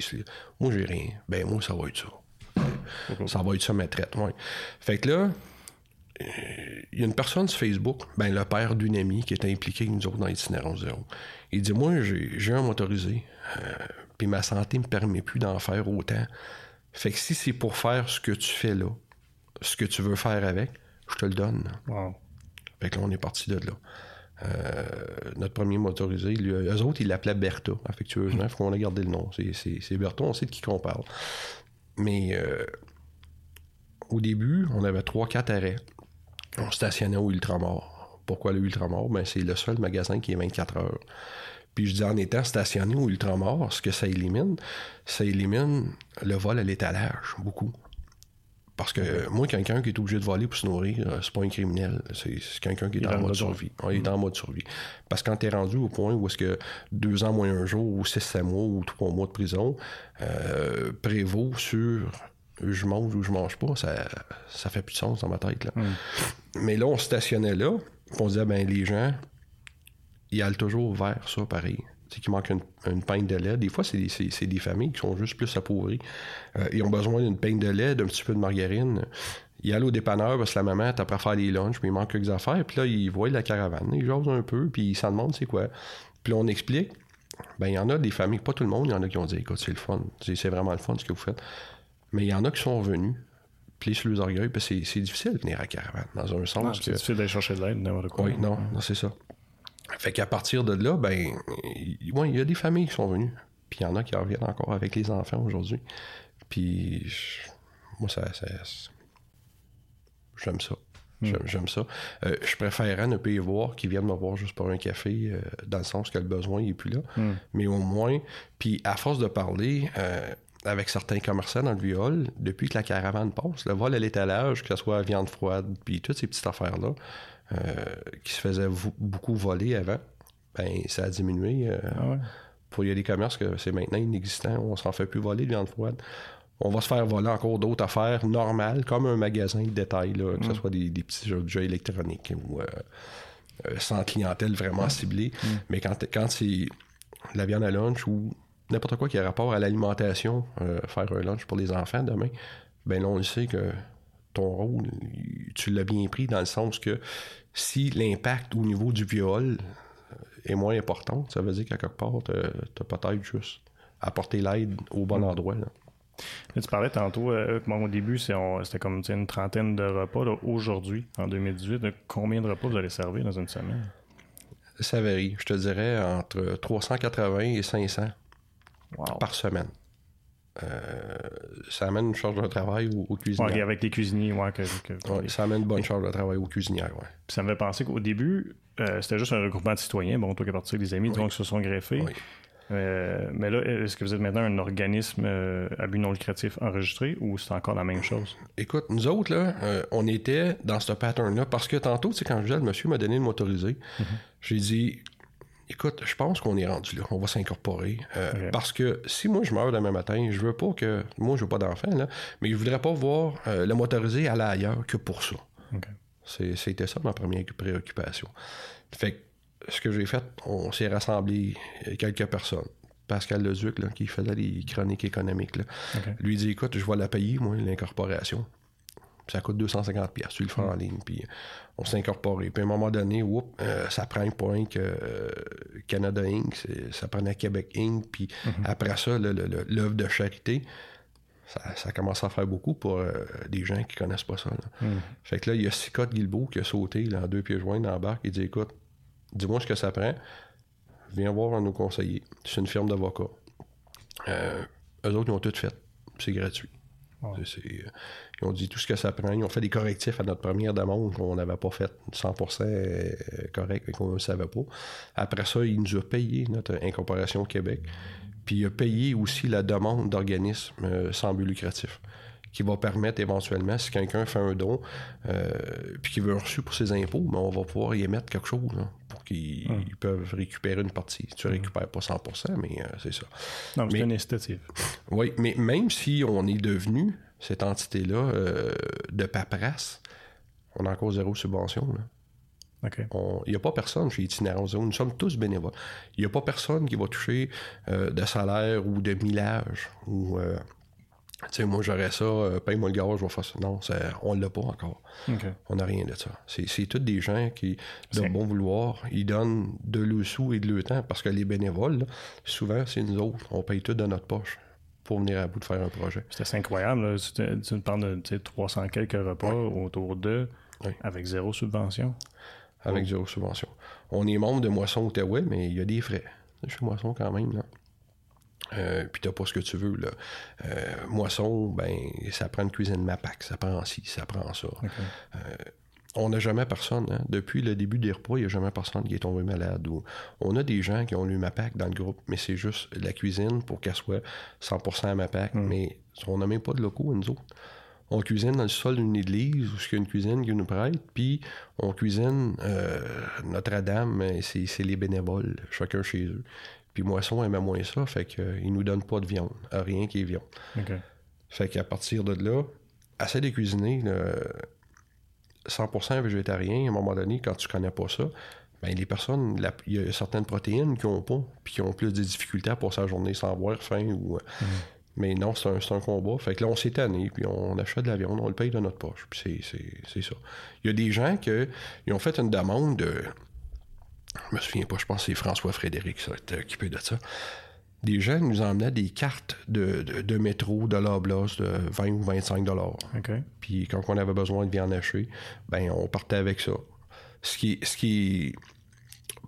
moi, j'ai rien. Ben, moi, ça va être ça. ça va être ça, ma traite. Ouais. Fait que là, il y a une personne sur Facebook, ben, le père d'une amie qui est impliqué avec nous autres dans l'itinérance zéro. Il dit Moi, j'ai un motorisé, euh, puis ma santé me permet plus d'en faire autant. Fait que si c'est pour faire ce que tu fais là, ce que tu veux faire avec, je te le donne. Wow. Fait que là, on est parti de là. Euh, notre premier motorisé, lui, eux autres, ils l'appelaient Bertha, affectueusement. Il faut qu'on ait gardé le nom. C'est Bertha, on sait de qui qu'on parle. Mais euh, au début, on avait 3-4 arrêts. On stationnait au Ultramar. Pourquoi le Ultramar? Ben, c'est le seul magasin qui est 24 heures. Puis je dis en étant stationné au Ultramar, ce que ça élimine, ça élimine le vol à l'étalage, beaucoup. Parce que moi, quelqu'un qui est obligé de voler pour se nourrir, euh, c'est pas un criminel. C'est quelqu'un qui est en mode survie. il est en mode survie. Parce que quand tu es rendu au point où est-ce que deux ans moins un jour, ou six, sept mois, ou trois mois de prison, euh, prévaut sur je mange ou je mange pas, ça, ça fait plus de sens dans ma tête. Là. Hmm. Mais là, on stationnait là, on disait, ben les gens, ils allent toujours vers ça, pareil. C'est qu'il manque une, une de lait. Des fois, c'est des, des, familles qui sont juste plus appauvries. Euh, ils ont besoin d'une pinte de lait, d'un petit peu de margarine. Ils allent au dépanneur parce que la maman est après faire les lunchs, mais il manque quelques affaires. Puis là, ils voient la caravane. Ils jasent un peu, puis ils s'en demandent c'est quoi. Puis là, on explique. Ben, il y en a des familles, pas tout le monde, il y en a qui ont dit écoute, c'est le fun. C'est vraiment le fun ce que vous faites. Mais il y en a qui sont venus, pliés sur les orgueils, puis c'est difficile de venir à caravane, dans un sens. C'est difficile d'aller chercher de l'aide, n'importe quoi. Oui, non, non c'est ça. Fait qu'à partir de là, ben, il y a des familles qui sont venues. Puis il y en a qui reviennent encore avec les enfants aujourd'hui. Puis moi, ça, j'aime ça. Hmm. J'aime ça. Euh, je préférerais ne pas y voir qu'ils viennent me voir juste pour un café, euh, dans le sens que le besoin n'est plus là. Hmm. Mais au moins, puis à force de parler, euh, avec certains commerçants dans le viol, depuis que la caravane passe, le vol à l'étalage, que ce soit viande froide, puis toutes ces petites affaires-là, euh, qui se faisaient beaucoup voler avant, ben ça a diminué. Euh, ah pour, il y a des commerces que c'est maintenant inexistant, on s'en fait plus voler de viande froide. On va se faire voler encore d'autres affaires normales, comme un magasin de détail, que ce mm. soit des, petits jeux, électroniques ou sans clientèle vraiment ciblée. Mm. Mais quand, quand c'est la viande à lunch ou n'importe quoi qui a rapport à l'alimentation, euh, faire un lunch pour les enfants demain, ben là, on le sait que ton rôle, tu l'as bien pris dans le sens que si l'impact au niveau du viol euh, est moins important, ça veut dire qu'à quelque part, tu as peut-être juste apporté l'aide au bon mm. endroit. tu parlais tantôt, euh, au début, c'était comme une trentaine de repas. Aujourd'hui, en 2018, combien de repas vous allez servir dans une semaine? Ça varie. Je te dirais entre 380 et 500 par semaine. Euh, ça amène une charge de travail aux, cuisiniers. avec les cuisiniers, ouais, ça amène une bonne charge de travail aux cuisinières, ouais. ça me fait penser qu'au début, euh, c'était juste un regroupement de citoyens. Bon, toi qui parti des amis, donc se sont greffés. Euh, mais là, est-ce que vous êtes maintenant un organisme à but non lucratif enregistré ou c'est encore la même chose? Écoute, nous autres, là, on était dans ce pattern-là parce que tantôt, c'est quand je le monsieur m'a donné de m'autoriser, mm-hmm. j'ai dit Écoute, je pense qu'on est rendu là. On va s'incorporer. Euh, parce que si moi je meurs demain matin, je veux pas que. Moi, je veux pas d'enfant, là, mais je voudrais pas voir euh, le motorisé aller ailleurs que pour ça. C'était ça ma première préoccupation. Fait que ce que j'ai fait, on s'est rassemblé euh, quelques personnes. Pascal Lezuc, là, qui faisait les chroniques économiques, là, lui dit Écoute, je vais la payer, moi, l'incorporation ça coûte 250 pièces tu le fais en ligne puis on s'est incorporé puis à un moment donné euh, ça prend un point que euh, Canada Inc ça prenait Québec Inc puis mhm. après ça l'œuvre de charité ça, commence à faire beaucoup pour euh, des gens qui connaissent pas ça mhm. fait que là il y a Scott Guilbeault qui a sauté là, en deux pieds joints dans la barque. Et dit écoute dis-moi ce que ça prend. Viens voir un de nos conseillers. C'est une firme d'avocats. Eux autres ils ont tout fait. C'est gratuit ils ont dit tout ce que ça prend. Ils ont fait des correctifs à notre première demande qu'on n'avait pas fait 100% euh, correct et qu'on ne savait pas. Après ça, ils nous ont payé notre incorporation Québec. Puis il a payé aussi la demande d'organismes euh, sans but lucratif qui va permettre éventuellement, si quelqu'un fait un don, euh, puis qu'il veut un reçu pour ses impôts, mais ben, on va pouvoir y émettre quelque chose pour qu'ils hum. peuvent récupérer une partie. Tu hum. récupères pas 100%, mais c'est ça. Non, c'est une incitative. Oui, mais même si on est devenu cette entité-là euh, de paperasse, on a encore zéro subvention. Il n'y a pas personne chez Itinérant Zéro. Nous sommes tous bénévoles. Il n'y a pas personne qui va toucher euh, de salaire ou de millage. Ou, euh, tu sais, moi, j'aurais ça, paye-moi le gaz, je vais faire ça. Non, on ne l'a pas encore. On n'a rien de ça. C'est tous des gens qui, de bon vouloir, ils donnent de le sous et de le temps parce que les bénévoles, souvent, c'est nous autres. On paye tout de notre poche pour venir à bout de faire un projet. C'est incroyable. Tu, tu, parles de 300 quelques repas autour d'eux avec zéro subvention. Avec zéro subvention. On est membre de Moisson Outaouais, mais il y a des frais. Chez Moisson quand même. Là. Euh, puis t'as pas ce que tu veux. Là. Euh, moisson, ben, ça prend une cuisine MAPAC, ça prend ci, ça prend ça. Euh, on n'a jamais personne. Hein. Depuis le début des repas, il n'y a jamais personne qui est tombé malade. on a des gens qui ont eu MAPAC dans le groupe, mais c'est juste la cuisine pour qu'elle soit 100% à MAPAC. Mm. Mais on n'a même pas de locaux, nous autres. On cuisine dans le sol d'une église où il y a une cuisine qui nous prête, puis on cuisine euh, Notre-Dame, c'est les bénévoles, chacun chez eux. Puis Moisson aime moins ça, fait qu'ils ne nous donnent pas de viande, rien qui est viande. Fait qu'à partir de là, assez de cuisiner, 100% végétarien, à un moment donné, quand tu connais pas ça, ben les personnes, il y a certaines protéines qui ont pas, puis qui ont plus de difficultés à passer la journée sans avoir faim ou. Euh, mhm. Mais non, c'est un, un, combat. Fait que là, on s'est tanné, puis on achète de la viande, on le paye de notre poche. Puis c'est ça. Il y a des gens qui ont fait une demande de. Je me souviens pas, je pense que c'est François Frédéric qui s'est occupé de ça des gens nous emmenaient des cartes de, de, métro de l'Oblast de 20 ou 25 dollars. Puis quand on avait besoin de viande hachée, ben on partait avec ça. Ce qui, ce qui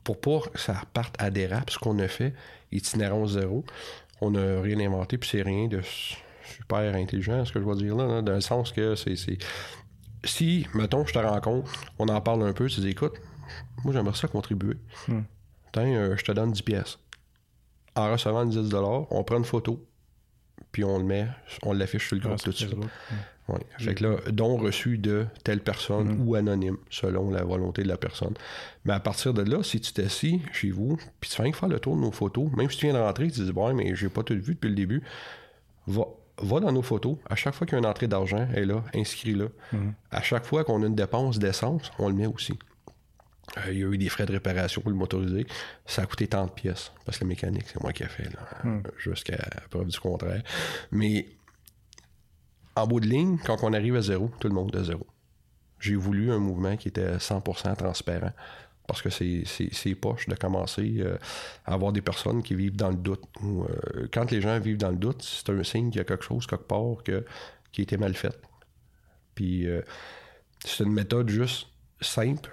pour pas que ça parte à dérap, ce qu'on a fait, itinérant zéro, on n'a rien inventé, puis c'est rien de super intelligent, ce que je veux dire là, dans le sens que c'est. Si, mettons, je te rencontre, on en parle un peu, tu dis écoute, moi j'aimerais ça contribuer. Hmm. Tiens, euh, je te donne 10 pièces en recevant 10 on prend une photo, puis on le met, on l'affiche sur le groupe tout de suite. Ouais. Fait que là, don reçu de telle personne mm-hmm. ou anonyme, selon la volonté de la personne. Mais à partir de là, si tu t'assis chez vous, puis tu fais faire le tour de nos photos, même si tu viens de rentrer, tu te dis, ouais, mais j'ai pas tout vu depuis le début, va, va dans nos photos. À chaque fois qu'il y a une entrée d'argent, elle est là, inscris-la. Mm-hmm. À chaque fois qu'on a une dépense d'essence, on le met aussi. Euh, il y a eu des frais de réparation pour le motoriser. Ça a coûté tant de pièces. Parce que la mécanique, c'est moi qui ai fait, là, mm. jusqu'à preuve du contraire. Mais en bout de ligne, quand on arrive à zéro, tout le monde est à zéro. J'ai voulu un mouvement qui était 100% transparent parce que c'est poche de commencer euh, à avoir des personnes qui vivent dans le doute. Euh, quand les gens vivent dans le doute, c'est un signe qu'il y a quelque chose quelque part que, qui a été mal fait. Puis c'est une méthode juste simple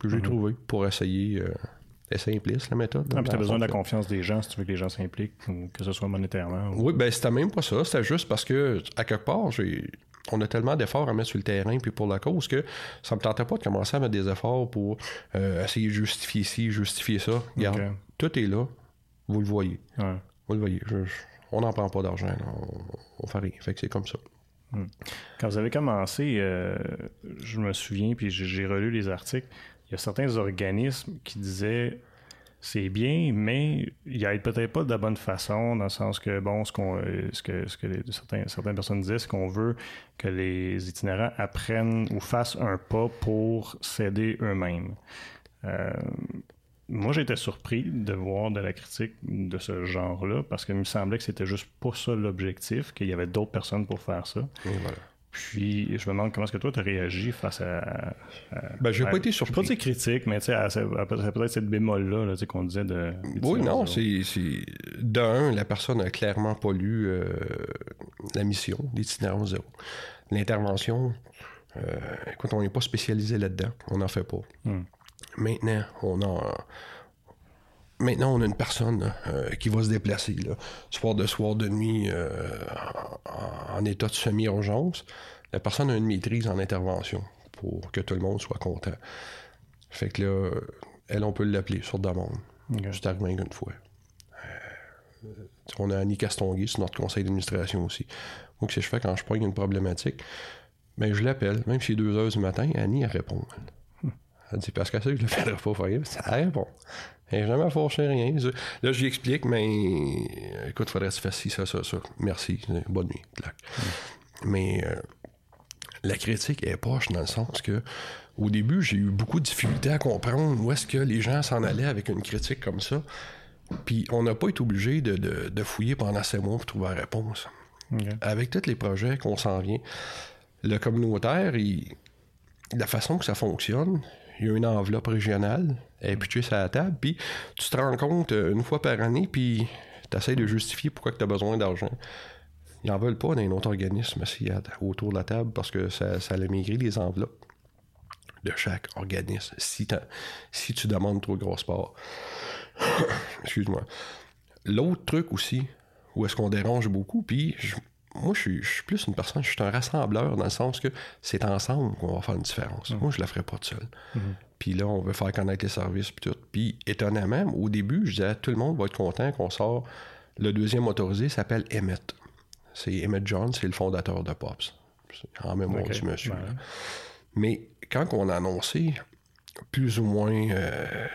que j'ai mm-hmm. trouvée pour essayer c'est simpliste, la méthode. Ah, tu as besoin de la confiance des gens si tu veux que les gens s'impliquent, que ce soit monétairement. Oui, ben c'était même pas ça. C'était juste parce que, à quelque part, j'ai on a tellement d'efforts à mettre sur le terrain puis pour la cause que ça me tentait pas de commencer à mettre des efforts pour euh, essayer de justifier ci, justifier ça. Regarde, tout est là. Vous le voyez. Vous le voyez. on n'en prend pas d'argent. On, on, fait rien. Fait que c'est comme ça. Hmm. Quand vous avez commencé, euh, je me souviens, puis j'ai relu les articles, il y a certains organismes qui disaient c'est bien, mais il aide peut-être pas de la bonne façon, dans le sens que, bon, ce, ce que, ce que certaines personnes disaient, c'est qu'on veut que les itinérants apprennent ou fassent un pas pour s'aider eux-mêmes. Euh, moi, j'étais surpris de voir de la critique de ce genre-là, parce qu'il me semblait que c'était juste pas ça l'objectif, qu'il y avait d'autres personnes pour faire ça. Puis, je me demande comment est-ce que toi, tu as réagi face à. ben, j'ai pas été surpris. Pas de critiques, mais tu sais, peut-être cette bémol-là là, qu'on disait de. Oui, non, c'est. D'un, la personne a clairement pas lu euh, la mission d'itinérance zéro. L'intervention, euh, écoute, on n'est pas spécialisé là-dedans. On n'en fait pas. Hmm. Maintenant, on a. Maintenant, on a une personne euh, qui va se déplacer, là, soir de soir, de nuit, euh, en, état de semi-urgence. La personne a une maîtrise en intervention pour que tout le monde soit content. Fait que là, elle, on peut l'appeler sur demande. Okay. C'est arrivé une fois. Euh, on a Annie Castonguay sur notre conseil d'administration aussi. Donc, ce que je fais quand je pogne une problématique, ben, je l'appelle, même si c'est 2 heures du matin, Annie, elle répond. Elle, elle dit, parce que ça, je le ferai pas, ça répond. Elle n'a jamais rien. Là, j'y explique, mais écoute, faudrait que tu fasses ci, ça, ça, ça. Merci. Bonne nuit. Mais euh, la critique est poche dans le sens que au début, j'ai eu beaucoup de difficultés à comprendre où est-ce que les gens s'en allaient avec une critique comme ça. Puis on n'a pas été obligé de, fouiller pendant ces mois pour trouver la réponse. Avec tous les projets qu'on s'en vient, le communautaire, la façon que ça fonctionne, il y a une enveloppe régionale, elle est pitchée sur la table, puis tu te rends compte euh, une fois par année, puis tu essaies de justifier pourquoi tu as besoin d'argent. Ils n'en veulent pas d'un autre organisme autour de la table parce que ça, ça a maigri les enveloppes de chaque organisme si, si tu demandes trop gros sport. Excuse-moi. L'autre truc aussi, où est-ce qu'on dérange beaucoup, puis moi, je suis, plus une personne, je suis un rassembleur dans le sens que c'est ensemble qu'on va faire une différence. Mm. Moi, je la ferai pas tout seul. Mm-hmm. Puis là, on veut faire connaître les services, puis tout. Puis étonnamment, au début, je disais, tout le monde va être content qu'on sort. Le deuxième motorisé s'appelle Emmett. C'est Emmett John, c'est le fondateur de Pops. En mémoire du monsieur. Mais quand on a annoncé, plus ou moins euh,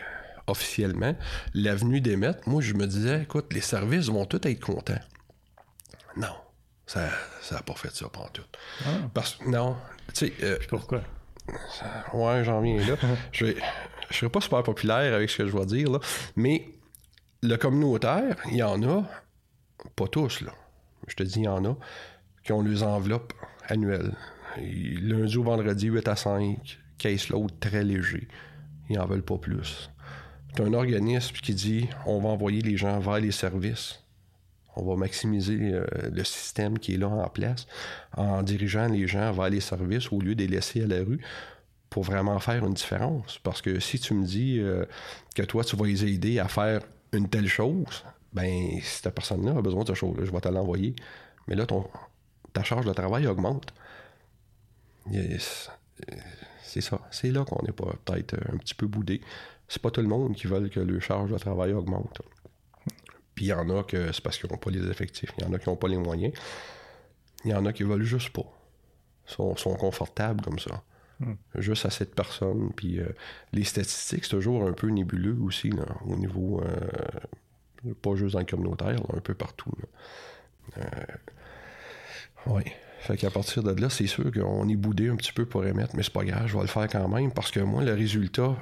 officiellement, l'avenue d'Emmett, moi, je me disais, écoute, les services vont tous être contents. Non. Ça n'a pas fait ça pendant tout. Ah. Parce que, non, tu sais. Euh, pourquoi? ouais, j'en viens là. je ne serai pas super populaire avec ce que je vais dire, là, mais le communautaire, il y en a, pas tous, là. Je te dis, il y en a, qui ont leurs enveloppes annuelles. Lundi ou vendredi, 8 à 5, case load très léger. Ils n'en veulent pas plus. Tu un organisme qui dit on va envoyer les gens vers les services on va maximiser euh, le système qui est là en place en dirigeant les gens vers les services au lieu de les laisser à la rue pour vraiment faire une différence. Parce que si tu me dis euh, que toi, tu vas les aider à faire une telle chose, ben cette personne-là a besoin de cette chose-là, je vais te l'envoyer. Mais là, ta charge de travail augmente. C'est ça. C'est là qu'on est pas peut-être un petit peu boudé. C'est pas tout le monde qui veut que leur charge de travail augmente. Puis il y en a que c'est parce qu'ils n'ont pas les effectifs. Il y en a qui n'ont pas les moyens. Il y en a qui veulent juste pas. Ils sont, confortables comme ça. Hmm. Juste assez de personnes. Puis euh, les statistiques, c'est toujours un peu nébuleux aussi, au niveau. Euh, pas juste dans le communautaire, un peu partout. Euh, oui. Fait qu'à partir de là, c'est sûr qu'on est boudé un petit peu pour émettre, mais c'est pas grave, je vais le faire quand même parce que moi, le résultat,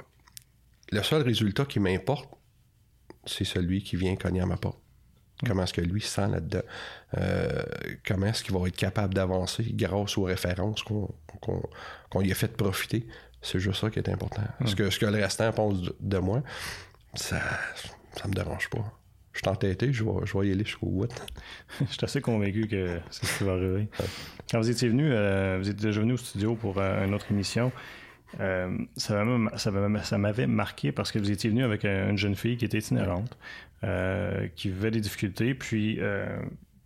le seul résultat qui m'importe, c'est celui qui vient cogner à ma porte. Comment est-ce que lui se sent là-dedans? Euh, comment est-ce qu'il va être capable d'avancer grâce aux références qu'on lui a fait profiter? C'est juste ça qui est important. Ce, que, ce que le restant pense de, moi, ça ça me dérange pas. Je suis entêté, je vais, je vais y aller jusqu'au bout. je suis assez convaincu que c'est ce qui va arriver. Quand vous étiez venu, euh, vous êtes déjà venu au studio pour euh, une autre émission. Euh, ça m'avait marqué parce que vous étiez venu avec une jeune fille qui était itinérante, euh, qui vivait des difficultés, puis euh,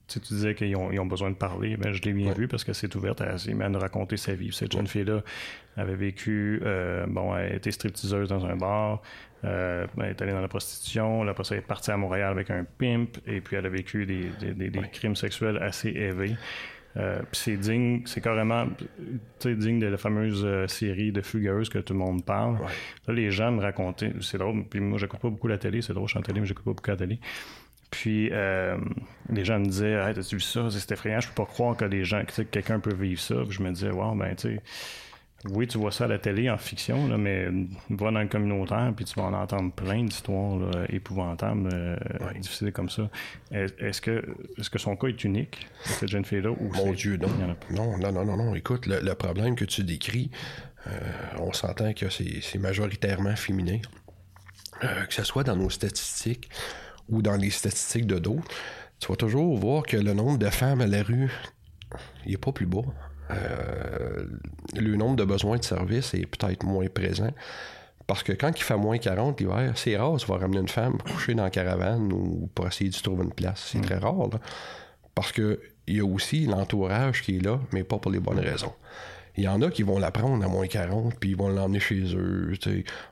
tu disais qu'ils ont, besoin de parler, ben, je l'ai bien vu parce que c'est ouverte, s'est à nous raconter sa vie. Cette jeune fille-là avait vécu, bon, elle était stripteaseuse dans un bar, elle est allée dans la prostitution, ça, elle est partie à Montréal avec un pimp, et puis elle a vécu des, des crimes sexuels assez élevés. Euh, c'est digne, c'est carrément digne de la fameuse euh, série de Fugueuse que tout le monde parle. Là, les gens me racontaient, c'est drôle, puis moi, j'écoute pas beaucoup la télé, c'est drôle, je suis en télé, mais j'écoute pas beaucoup la télé. Puis euh, les gens me disaient, hey, t'as-tu vu ça? C'est effrayant, je peux pas croire que des gens, que quelqu'un peut vivre ça. je me disais, wow, ben, tu sais oui, tu vois ça à la télé en fiction, là, mais va dans le communautaire, puis tu vas en entendre plein d'histoires épouvantables, euh, difficiles comme ça. Est-ce que, est que son cas est unique, cette jeune fille-là? Mon Dieu, non. Non, non, non, non, Écoute, le, problème que tu décris, euh, on s'entend que c'est majoritairement féminin. Euh, que ce soit dans nos statistiques ou dans les statistiques de d'autres, tu vas toujours voir que le nombre de femmes à la rue, il n'est pas plus bas. Euh, le nombre de besoins de services est peut-être moins présent. Parce que quand il fait moins 40 l'hiver, c'est rare, tu vas ramener une femme coucher dans la caravane ou pour essayer de se trouver une place. C'est mm. très rare. Parce qu'il y a aussi l'entourage qui est là, mais pas pour les bonnes raisons. Il y en a qui vont la prendre à moins 40, puis ils vont l'emmener chez eux.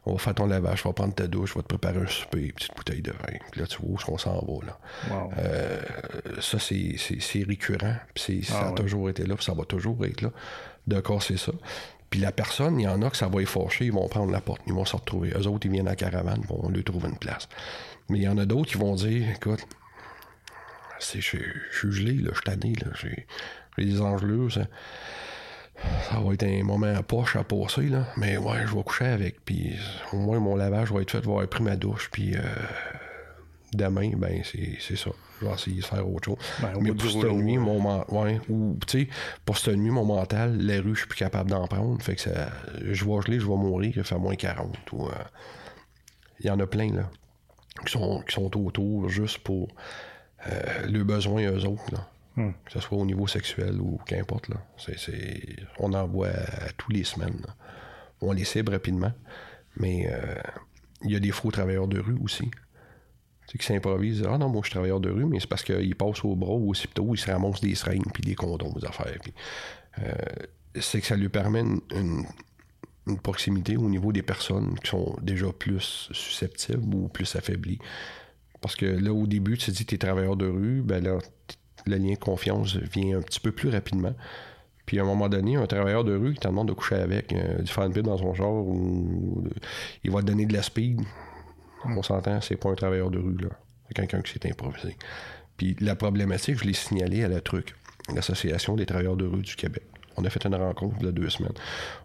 On va faire ton lavage, on va prendre ta douche, on va te préparer un souper, une petite bouteille de vin. Puis là, tu vois où qu'on s'en va. Là. Euh, ça, c'est récurrent. Puis ça ah a toujours été là, puis ça va toujours être là. De c'est ça? Puis la personne, il y en a que ça va efforcher, ils vont prendre la porte, ils vont se retrouver. Eux autres, ils viennent à la caravane, bon, on lui trouve une place. Mais il y en a d'autres qui vont dire, écoute, je suis gelé, là, je suis tanné, j'ai des engelures, ça ça va être un moment à poche à passer, là. Mais ouais, je vais coucher avec. Puis au moins, mon lavage va être fait. Je vais avoir pris ma douche. Puis euh, demain, ben, c'est ça. Je vais essayer de faire autre chose. Ben, mais pour cette nuit, mon ouais, ou, pour cette nuit, mon mental, la rue, je suis plus capable d'en prendre. Fait que ça, je vais geler, je vais mourir, il fait moins 40. Ou, euh, il y en a plein, là, qui sont, qui sont autour juste pour euh, le besoin eux autres, là. Hmm. Que ce soit au niveau sexuel ou qu'importe. Là. On en voit tous les semaines. On les cible rapidement. Mais euh, il y a des faux travailleurs de rue aussi. Tu qui s'improvisent. Ah non, moi je suis travailleur de rue, mais c'est parce qu'ils passent au bras ou au cipto, ils se ramassent des seringues puis des condoms, des affaires. Euh, c'est que ça lui permet une, proximité au niveau des personnes qui sont déjà plus susceptibles ou plus affaiblies. Parce que là, au début, tu te dis que tu es travailleur de rue, ben là, le lien confiance vient un petit peu plus rapidement. Puis à un moment donné, un travailleur de rue qui te demande de coucher avec, euh, du fan dans son genre, ou il va te donner de la speed. On s'entend, c'est pas un travailleur de rue, là. C'est quelqu'un qui s'est improvisé. Puis la problématique, je l'ai signalé à la truc, l'Association des travailleurs de rue du Québec. On a fait une rencontre il y a deux semaines.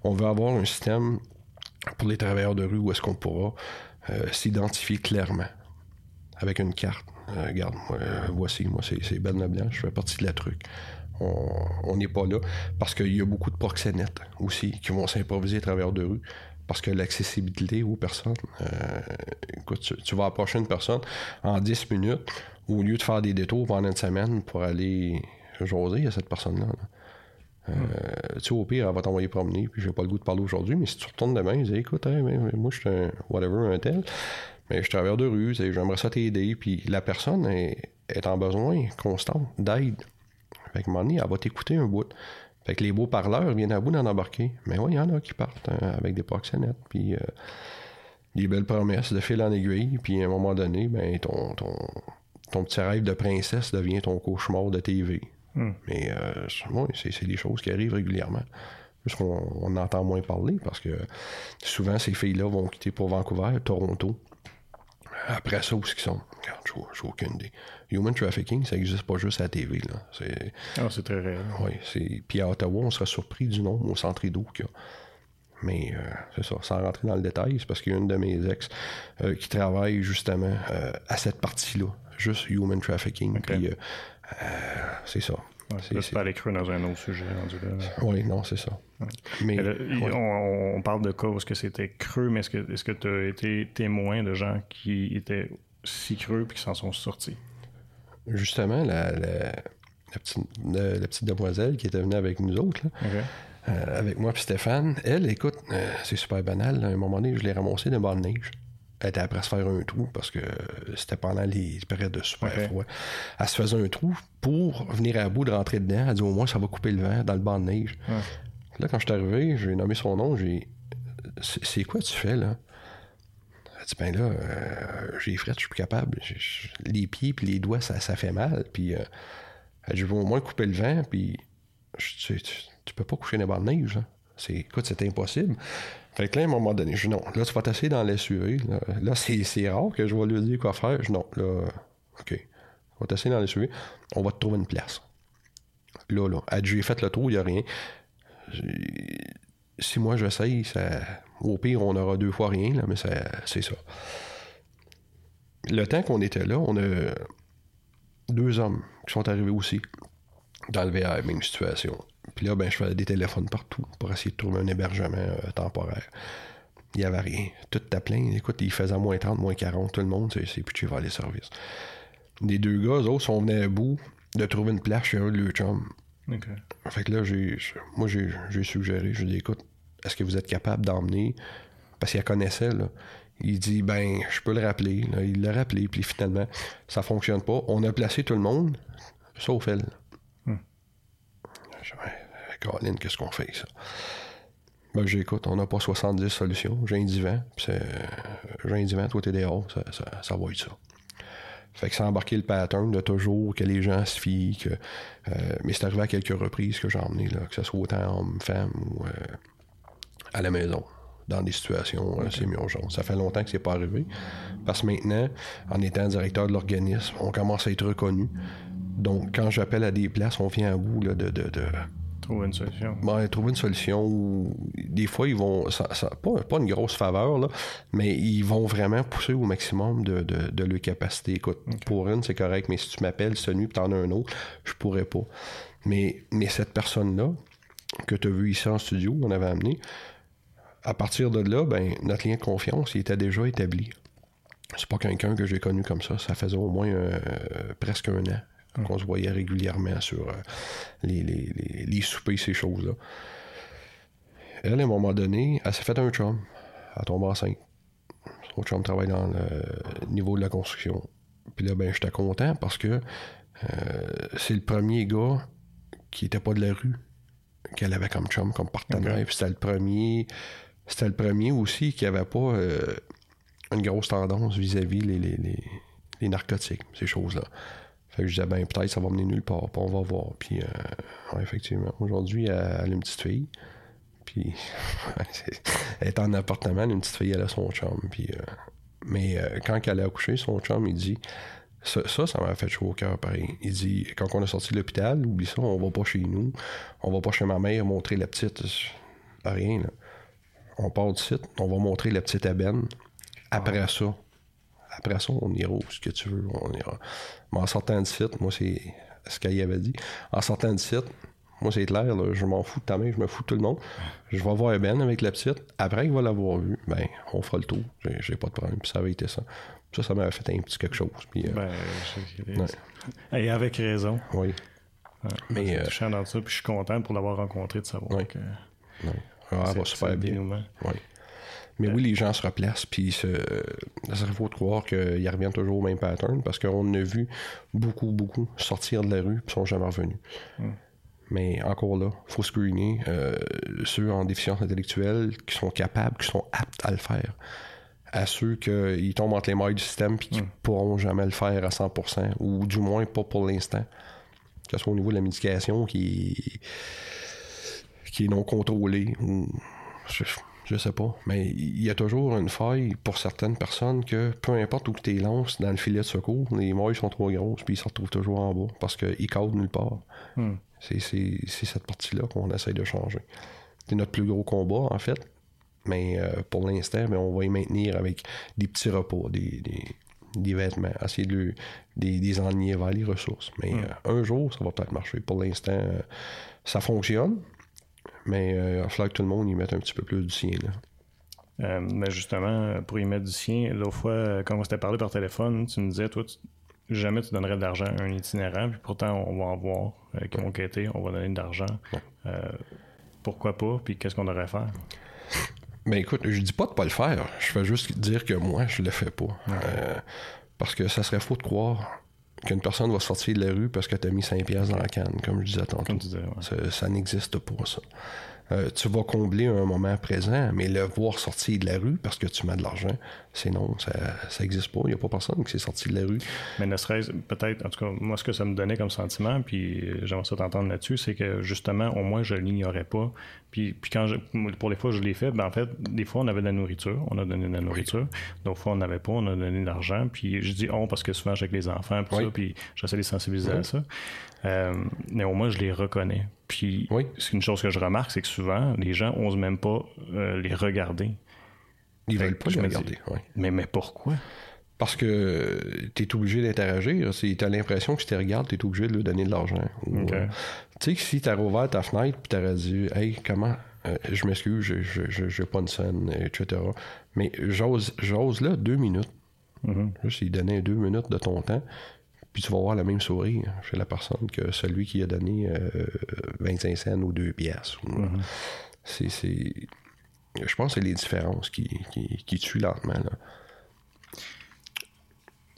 On veut avoir un système pour les travailleurs de rue où est-ce qu'on pourra euh, s'identifier clairement avec une carte euh, regarde, euh, voici, moi, c'est Ben Leblanc, je fais partie de la truc. On n'est pas là parce qu'il y a beaucoup de proxénètes aussi qui vont s'improviser à travers de rue parce que l'accessibilité aux personnes, euh, écoute, tu, vas approcher une personne en 10 minutes au lieu de faire des détours pendant une semaine pour aller jaser à cette personne-là. Tu sais, au pire, elle va t'envoyer promener, puis j'ai pas le goût de parler aujourd'hui, mais si tu retournes demain, tu dis écoute, moi je suis un whatever, un tel, mais je travaille de rue, j'aimerais ça t'aider, puis la personne est, en besoin constant d'aide. Fait que un moment donné, elle va t'écouter un bout. Fait que les beaux parleurs viennent à bout d'en embarquer. Mais oui, il y en a qui partent hein, avec des proxénètes, puis euh, des belles promesses de fil en aiguille, puis à un moment donné, ben ton, ton, ton petit rêve de princesse devient ton cauchemar de TV. Hmm. Mais euh, c'est des choses qui arrivent régulièrement. Juste qu'on on entend moins parler parce que souvent ces filles-là vont quitter pour Vancouver, Toronto. Après ça, où est-ce qu'ils sont? Regarde, je n'ai aucune idée. Human trafficking, ça n'existe pas juste à la TV. C'est... Ah, c'est très réel. Oui, c'est... Puis à Ottawa, on sera surpris du nombre au centre d'eau qu'il y a. Mais euh, c'est ça, sans rentrer dans le détail, c'est parce qu'il y a une de mes ex euh, qui travaille justement euh, à cette partie-là, juste human trafficking. Puis c'est ça. C'est, pas aller creux dans un autre sujet là. Oui, non, c'est ça. Mais, on, parle de cas où que c'était creux, mais est-ce que tu as été témoin de gens qui étaient si creux et qui s'en sont sortis? Justement, la, petite, demoiselle qui était venue avec nous autres, là, euh, avec moi puis Stéphane. Elle, écoute, euh, c'est super banal. À un moment donné, je l'ai ramassé d'un bord de neige. Elle était après se faire un trou parce que c'était pendant les périodes de super froid. Elle se faisait un trou pour venir à bout de rentrer dedans. Elle dit au moins ça va couper le vent dans le banc de neige. Là, quand je suis arrivé, j'ai nommé son nom, j'ai C'est quoi tu fais là? Elle dit ben là, euh, j'ai fret, je suis plus capable. les pieds puis les doigts, ça, ça fait mal. Puis elle dit je vais au moins couper le vent, puis je, tu peux pas coucher dans les bancs de neige. Hein. C'est, écoute, c'est impossible. Fait que là, à un moment donné, je dis non, là, tu vas t'asseoir dans l'SUV. Là, là c'est, rare que je vais lui dire quoi faire. Je dis non, là, OK. On va t'asseoir dans l'SUV. On va te trouver une place. Là, là. J'ai fait le tour, il n'y a rien. Si moi j'essaye, ça... au pire, on aura deux fois rien, là, mais c'est ça. Le temps qu'on était là, on a deux hommes qui sont arrivés aussi dans le VR, même situation. Puis là, ben, je faisais des téléphones partout pour essayer de trouver un hébergement euh, temporaire. Il n'y avait rien. Tout était plein. Écoute, il faisait moins 30, moins 40. Tout le monde, c'est plus tu vas les services. Les deux gars, eux autres, sont venus à bout de trouver une place chez un de leurs chums. Fait que là, j'ai, moi, j'ai, suggéré, je lui ai dit, écoute, est-ce que vous êtes capable d'emmener, parce qu'il connaissait, là, il dit, ben, je peux le rappeler. il l'a rappelé, puis finalement, ça fonctionne pas. On a placé tout le monde, sauf elle. Caroline, qu'est-ce qu'on fait, ça? Ben, j'écoute, on n'a pas 70 solutions. J'ai un divan, c'est, j'ai un divan, toi, t'es dehors, ça, ça, ça, va être ça. Fait que ça a embarqué le pattern de toujours que les gens se fient, que, euh, mais c'est arrivé à quelques reprises que j'ai emmené, là, que ce soit autant homme, femme ou euh, à la maison, dans des situations euh, semi-urgentes. Ça fait longtemps que c'est pas arrivé, parce que maintenant, en étant directeur de l'organisme, on commence à être reconnu. Donc, quand j'appelle à des places, on vient à bout de, de, de Trouver une solution. Ben, trouver une solution. Des fois, ils vont. Ça, pas, une grosse faveur, là, mais ils vont vraiment pousser au maximum de, de, leur capacité. Écoute, pour une, c'est correct, mais si tu m'appelles cette nuit et t'en as un autre, je pourrais pas. Mais, mais cette personne-là, que tu as vu ici en studio, on avait amené, à partir de là, ben, notre lien de confiance, il était déjà établi. C'est pas quelqu'un que j'ai connu comme ça. Ça faisait au moins euh, presque un an qu'on se voyait régulièrement sur euh, les, les, les, soupers, ces choses-là. Elle, à un moment donné, elle s'est fait un chum. Elle tombe enceinte. Son chum travaille dans le niveau de la construction. Puis là, ben, j'étais content parce que euh, c'est le premier gars qui était pas de la rue qu'elle avait comme chum, comme partenaire. Puis c'était le premier. C'était le premier aussi qui avait pas euh, une grosse tendance vis-à-vis les, les, les, narcotiques, ces choses-là. Fait que je disais, ben peut-être ça va mener nulle part, puis on va voir. Puis, euh, effectivement, aujourd'hui, elle, a une petite fille. Puis, elle est en appartement, une petite fille, elle a son chum. Puis, euh, mais euh, quand elle a accouché, son chum, il dit, ça, ça m'a fait chaud au cœur, pareil. Il dit, quand on est sorti de l'hôpital, oublie ça, on va pas chez nous, on va pas chez ma mère montrer la petite, rien, là. On part du site, on va montrer la petite à Ben. Après ça, après ça, on ira où ce que tu veux. On ira. Mais en sortant du site, moi, c'est ce qu'elle avait dit. En sortant du site, moi, c'est clair, je m'en fous de ta main, je me fous de tout le monde. Je vais voir Ben avec la petite. Après qu'il va l'avoir vu, ben, on fera le tour. J'ai pas de problème. Puis ça avait été ça. Ça, ça m'avait fait un petit quelque chose. Puis, euh, ben, Et avec raison. Oui. mais euh, touchant dans ça, puis je suis content pour l'avoir rencontré, de savoir que. Ah, elle va super bien. Oui. Mais oui, les gens se replacent, puis ça serait faux de croire qu'ils reviennent toujours au même pattern, parce qu'on a vu beaucoup, beaucoup sortir de la rue, puis sont jamais revenus. Hmm. Mais encore là, il faut screener euh, ceux en déficience intellectuelle qui sont capables, qui sont aptes à le faire. à ceux qui tombent entre les mailles du système et qui ne pourront jamais le faire à 100%, ou du moins pas pour l'instant. Que ce soit au niveau de la médication qui, qui est non contrôlée, ou je, sais pas. Mais il y a toujours une faille pour certaines personnes que peu importe où tu les lances dans le filet de secours, les mailles sont trop grosses puis ils se retrouvent toujours en bas parce qu'ils cadrent nulle part. Hmm. C'est cette partie-là qu'on essaye de changer. C'est notre plus gros combat, en fait. Mais euh, pour l'instant, ben, on va y maintenir avec des petits repas, des, des, vêtements, essayer de des, des enligner vers les ressources. Mais hmm. euh, un jour, ça va peut-être marcher. Pour l'instant, euh, ça fonctionne. Mais il va falloir que tout le monde y mette un petit peu plus du sien. mais justement, pour y mettre du sien, l'autre fois, quand on s'était parlé par téléphone, tu me disais, toi, jamais tu donnerais de l'argent à un itinérant, puis pourtant, on va en voir qui vont quêter, on va donner de l'argent. pourquoi pas, puis qu'est-ce qu'on devrait faire? Ben écoute, je dis pas de pas le faire. Je fais juste dire que moi, je le fais pas. Euh, parce que ça serait faux de croire qu'une personne va sortir de la rue parce que tu as mis 5 pièces dans la canne, comme je disais tantôt. ça n'existe pas, ça. Euh, tu vas combler un moment présent, mais le voir sortir de la rue parce que tu mets de l'argent, c'est non, ça n'existe pas. Il n'y a pas personne qui s'est sorti de la rue. Mais ne serait-ce peut-être, en tout cas, moi, ce que ça me donnait comme sentiment, puis j'aimerais ça t'entendre là-dessus, c'est que justement, au moins, je ne l'ignorais pas. Puis, puis quand je, pour les fois où je l'ai fait, ben en fait, des fois, on avait de la nourriture, on a donné de la nourriture. D'autres fois, on n'avait pas, on a donné de l'argent. Puis je dis on parce que souvent, j'ai avec les enfants, puis ça, puis j'essaie de les sensibiliser à ça. Euh, mais au moins, je les reconnais. Puis, c'est une chose que je remarque, c'est que souvent, les gens n'osent même pas euh, les regarder. Ils veulent pas les regarder, mais, mais pourquoi? Parce que tu es obligé d'interagir. Tu as l'impression que si tu regardes, tu es obligé de lui donner de l'argent. Euh, tu sais que si tu as rouvert ta fenêtre et tu aurais dit Hey, comment Je m'excuse, je n'ai pas une scène, etc. Mais j'ose là deux minutes. Mm-hmm. Juste lui donner deux minutes de ton temps puis tu vas voir le même sourire chez la personne que celui qui a donné 25 euh, cents ou 2 pièces. Mm-hmm. C'est, Je pense que c'est les différences qui, qui, tuent lentement.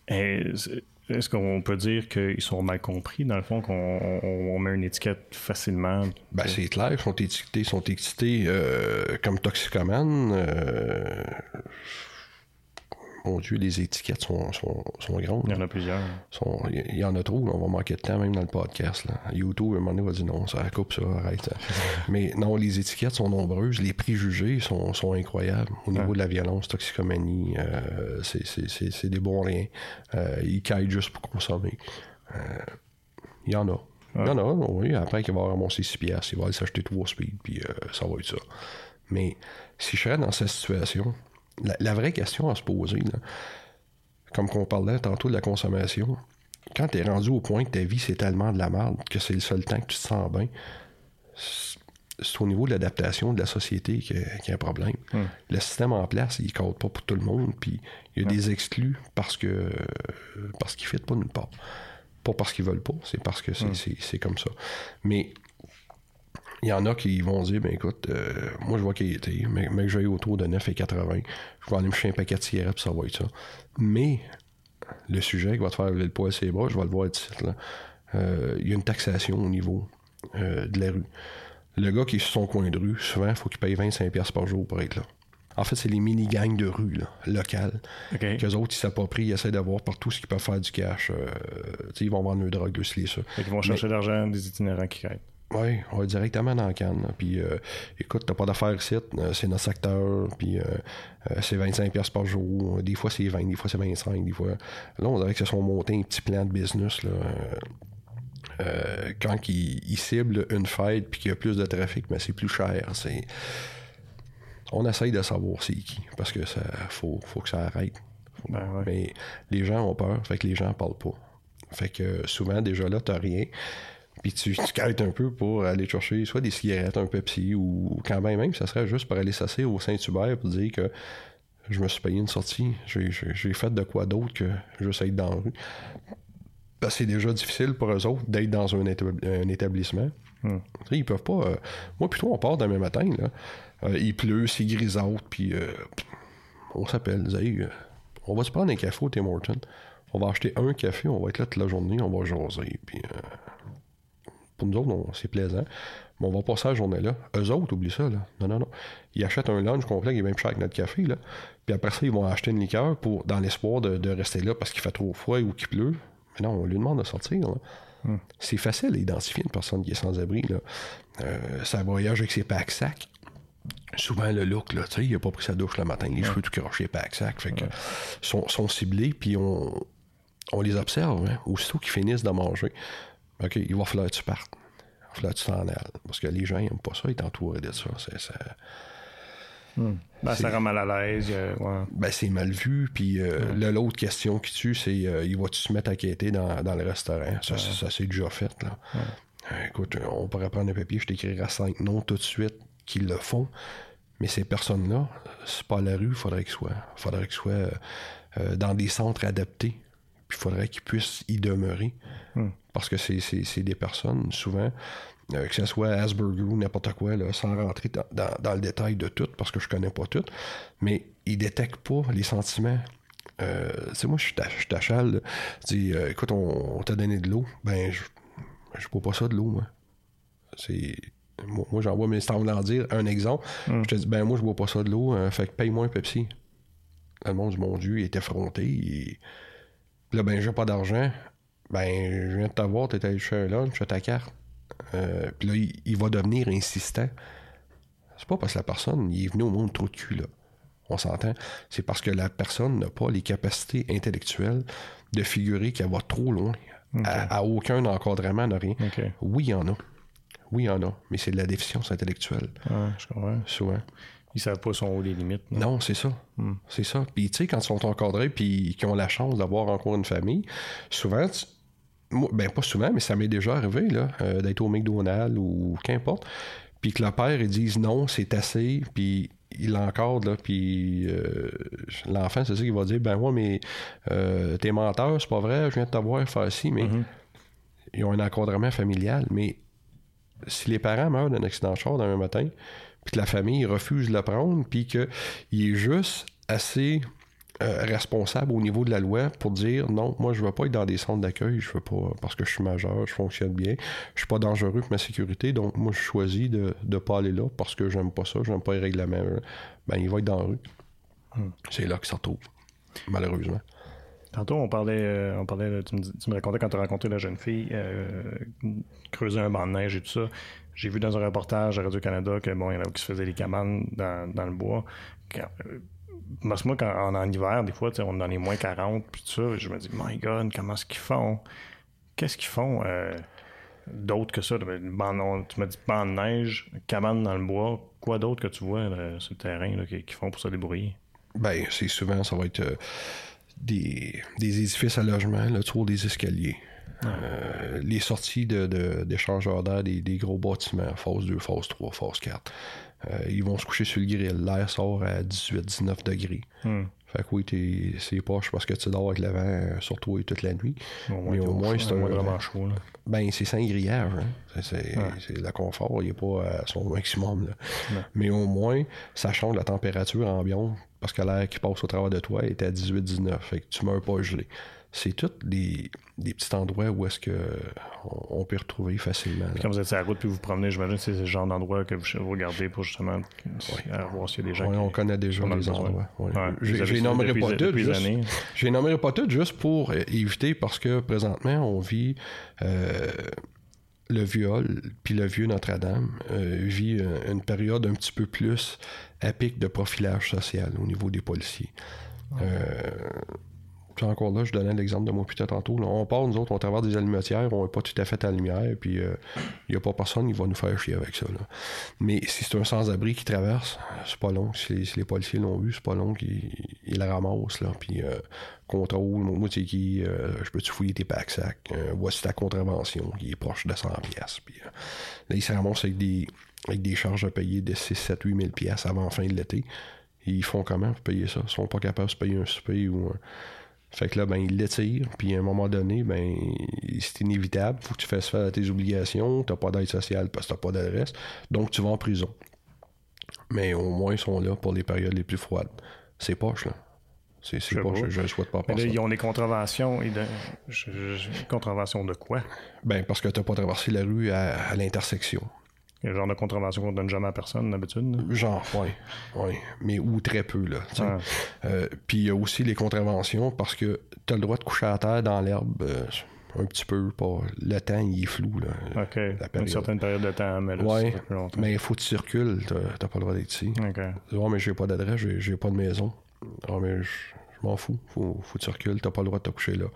Est-ce qu'on peut dire qu'ils sont mal compris, dans le fond, qu'on met une étiquette facilement? Ben, c'est clair, ils sont étiquetés, sont étiquetés euh, comme toxicomanes. Euh, mon Dieu, les étiquettes sont, sont, sont grandes. Il y en a plusieurs. il y en a trop, on va manquer de temps même dans le podcast. Là. YouTube, à un moment donné, va dire non, ça coupe ça, arrête. Mais non, les étiquettes sont nombreuses, les préjugés sont, sont incroyables. Au niveau de la violence, toxicomanie, euh, c'est des bons riens. Euh, ils caillent juste pour consommer. Euh, il y en a. Il y en a, oui. Après, il va ramasser 6 piastres, il va aller s'acheter 3 speed, puis ça va être ça. Mais si je serais dans cette situation, la, vraie question à se poser, comme qu'on parlait tantôt de la consommation, quand tu es rendu au point que ta vie c'est tellement de la merde que c'est le seul temps que tu te sens bien, c'est au niveau de l'adaptation de la société qu'il y, a un problème. Hmm. Le système en place, il ne code pas pour tout le monde, puis il y a des exclus parce que parce qu'ils ne pas nulle part. Pas parce qu'ils veulent pas, c'est parce que c'est hmm. comme ça. Mais il y en a qui vont dire, ben écoute, euh, moi je vois qu'il était, mais, mais j'ai autour de 9,80, je vais aller me chercher un paquet de cigarettes, ça va être ça. Mais le sujet qui va te faire lever le poil ses bras, je vais le voir ici, là. Euh, il y a une taxation au niveau euh, de la rue. Le gars qui est sur son coin de rue, souvent, il faut qu'il paye 25$ par jour pour être là. En fait, c'est les mini-gangs de rue, là, locales. Okay. Qu'eux autres, ils s'approprient, ils essaient d'avoir partout ce qu'ils peuvent faire du cash. ils vont vendre le drogue, de ça. Ils vont chercher l'argent des itinérants qui quittent. Oui, on va directement dans la canne. Puis euh, écoute, t'as pas d'affaires ici, euh, c'est notre secteur, puis euh, c'est 25$ par jour. Des fois c'est 20, des fois c'est 25, des fois. Là, on dirait que se sont montés un petit plan de business là. quand ils, ciblent une fête puis qu'il y a plus de trafic, mais c'est plus cher. C'est. On essaye de savoir c'est qui. Parce que ça faut, faut que ça arrête. Ben mais les gens ont peur, fait que les gens parlent pas. Fait que souvent déjà là, t'as rien. Puis tu, tu un peu pour aller chercher soit des cigarettes, un Pepsi, ou quand même, même ça serait juste pour aller s'asseoir au Saint-Hubert pour dire que je me suis payé une sortie. J'ai fait de quoi d'autre que juste être dans la rue. Parce que c'est déjà difficile pour eux autres d'être dans un, établissement. Hmm. Ils peuvent pas. Euh, moi, plutôt, on part demain matin. Là. Euh, il pleut, c'est grisâtre, puis euh, on s'appelle. on va se prendre un café au Tim Hortons. On va acheter un café, on va être là toute la journée, on va jaser, puis pour nous autres, c'est plaisant. Mais on va passer la journée-là. Eux autres, oublie ça, là. Non, non, non. Ils achètent un lunch complet qui est même cher que notre café, là. Puis après ça, ils vont acheter une liqueur pour, dans l'espoir de, rester là parce qu'il fait trop froid ou qu'il pleut. Mais non, on lui demande de sortir, hmm. C'est facile d'identifier une personne qui est sans abri, là. Euh, ça voyage avec ses packs sacs souvent le look, là, tu sais, il a pas pris sa douche le matin, les cheveux tout crochés, pack sac, fait que sont, sont, ciblés, puis on, on les observe, hein, aussitôt qu'ils finissent de manger. OK, il va falloir que tu partes. Il va falloir que tu t'en ailles. Parce que les gens n'aiment pas ça, ils t'entourent de ça. C'est, ça... Hmm. Ben, ça rend mal à l'aise. Ben, c'est mal vu. Puis euh, l'autre question qui tue, c'est euh, il va-tu se mettre à quêter dans, dans le restaurant? Ça, ça, c'est déjà fait. Là. Euh, écoute, on pourrait prendre un papier, je t'écrirai cinq noms tout de suite qui le font. Mais ces personnes-là, c'est pas à la rue, il faudrait qu'ils soient. faudrait qu'ils soient dans des centres adaptés il faudrait qu'ils puissent y demeurer. Hmm. Parce que c'est des personnes, souvent, euh, que ce soit Asperger ou n'importe quoi, là, sans rentrer dans, le détail de tout, parce que je connais pas tout, mais ils détectent pas les sentiments. Euh, tu moi, je suis tachal. Je dis, euh, écoute, on, t'a donné de l'eau. Ben, je, je bois pas ça de l'eau, moi. C'est. Moi, j'envoie mes standards dire un exemple. Hmm. Je te dis, ben, moi, je bois pas ça de l'eau, fait que paye-moi un Pepsi. Le monde du mon Dieu, il est effronté. Là, ben, j'ai pas d'argent. Ben, je viens de t'avoir, t'es allé chercher un lunch, ta carte. Euh, puis là, il, va devenir insistant. C'est pas parce que la personne il est venu au monde trop de cul, là. On s'entend. C'est parce que la personne n'a pas les capacités intellectuelles de figurer qu'elle va trop loin. À, aucun encadrement, n'a rien. Oui, il y en a. Oui, il y en a. Mais c'est de la déficience intellectuelle. Ouais, je comprends. Souvent. Ils savent pas son haut les limites. Non, c'est ça. Hmm. C'est ça. Puis tu sais, quand ils sont encadrés puis qu'ils ont la chance d'avoir encore une famille, souvent, ben pas souvent, mais ça m'est déjà arrivé là, euh, d'être au McDonald's ou qu'importe, puis que le père ils disent non, c'est assez, puis il l'encadre, là, puis euh, l'enfant, c'est ça qu'il va dire, ben moi, mais euh, t'es menteur, c'est pas vrai, je viens de t'avoir faire ci, mais mm-hmm. ils ont un encadrement familial, mais si les parents meurent d'un accident de char d'un matin, puis que la famille refuse de le prendre, puis qu'il est juste assez euh, responsable au niveau de la loi pour dire non, moi je veux pas être dans des centres d'accueil, je veux pas parce que je suis majeur, je fonctionne bien, je suis pas dangereux pour ma sécurité, donc moi je choisis de ne pas aller là parce que j'aime pas ça, j'aime pas les règlements. Ben il va être dans la rue. Hmm. C'est là qu'il se retrouve, malheureusement. Tantôt, on parlait, euh, on parlait tu, me, racontais quand tu as rencontré la jeune fille, euh, creuser un banc de neige et tout ça. J'ai vu dans un reportage à Radio-Canada que bon, il y en a qui se faisaient des cabanes dans, dans le bois. Quand, euh, moi, quand, en, hiver, des fois, on est dans les moins 40, puis tout ça, je me dis, my God, comment est-ce qu'ils font? Qu'est-ce qu'ils font euh, d'autre que ça? tu m'as dit banc de neige, cabane dans le bois. Quoi d'autre que tu vois sur le terrain qu'ils font pour se débrouiller? Ben, c'est souvent, ça va être euh, des, des, édifices à logement, le tour des escaliers. Euh, les sorties d'échangeurs de, d'air des, des, gros bâtiments, phase 2, phase 3, phase 4. Euh, ils vont se coucher sur le grill. L'air sort à 18-19 degrés. Hmm. Fait que oui, c'est poche parce que tu dors avec le vent sur toi toute la nuit. mais au moins, c'est vraiment chaud. Ben, c'est sans grillage. Hein. C'est le confort, il n'est pas à son maximum. Mais au moins, ça change la température ambiante parce que l'air qui passe au travers de toi est à 18-19. Fait que tu meurs pas gelé c'est tous des, petits endroits où est-ce que on, peut retrouver facilement. Quand vous êtes sur la route puis vous, vous promenez, j'imagine que c'est ce genre d'endroit que vous, regardez pour justement voir s'il y a des gens. Oui, on connaît déjà les endroits. Ouais. J'ai nommerai pas toutes. J'ai nommerai pas toutes juste pour éviter parce que présentement on vit euh, le viol puis le vieux Notre-Dame euh, vit une période un petit peu plus à pic de profilage social au niveau des policiers. Euh, encore là, je donnais l'exemple de moi plus tantôt. on part, nous autres, on travaille des allumetières, on n'est pas tout à fait à la lumière, puis il euh, n'y a pas personne qui va nous faire chier avec ça. Mais si c'est un sans-abri qui traverse, c'est pas long. Si les, policiers l'ont vu, c'est pas long qu'ils la ramassent, là, puis euh, contrôle, moi, tu qui, euh, je peux-tu fouiller tes packs sacs, voici ta contravention, qui est proche de 100 pièces. Puis là, ils se ramassent avec des, charges à payer de 6, 7, 8 000 pièces avant la fin de l'été. Ils font comment pour payer ça? Ils sont pas capables de payer un souper ou un fait que là, ben, il l'étire, puis à un moment donné, ben, c'est inévitable. Faut que tu fasses faire tes obligations, t'as pas d'aide sociale parce que t'as pas d'adresse, donc tu vas en prison. Mais au moins, ils sont là pour les périodes les plus froides. C'est poche, là. C'est pas, je ne souhaite pas Mais là, ils ont des contraventions. Et de... contraventions de quoi? Ben, parce que tu n'as pas traversé la rue à, l'intersection. Il y a le genre de contravention qu'on donne jamais à personne d'habitude. Genre, oui. Ouais. Mais ou très peu, là. Euh, puis il y a aussi les contraventions parce que tu as le droit de coucher à terre dans l'herbe. Euh, un petit peu. Pas... Le temps, il est flou. Là, OK. Une certaine période de temps, mais là, ouais, mais il faut que tu circules. Tu n'as pas le droit d'être ici. OK. Ouais, mais j'ai pas d'adresse, j'ai, pas de maison. Ah, mais je, m'en fous. Faut, faut que tu recules. T'as pas le droit de te coucher là.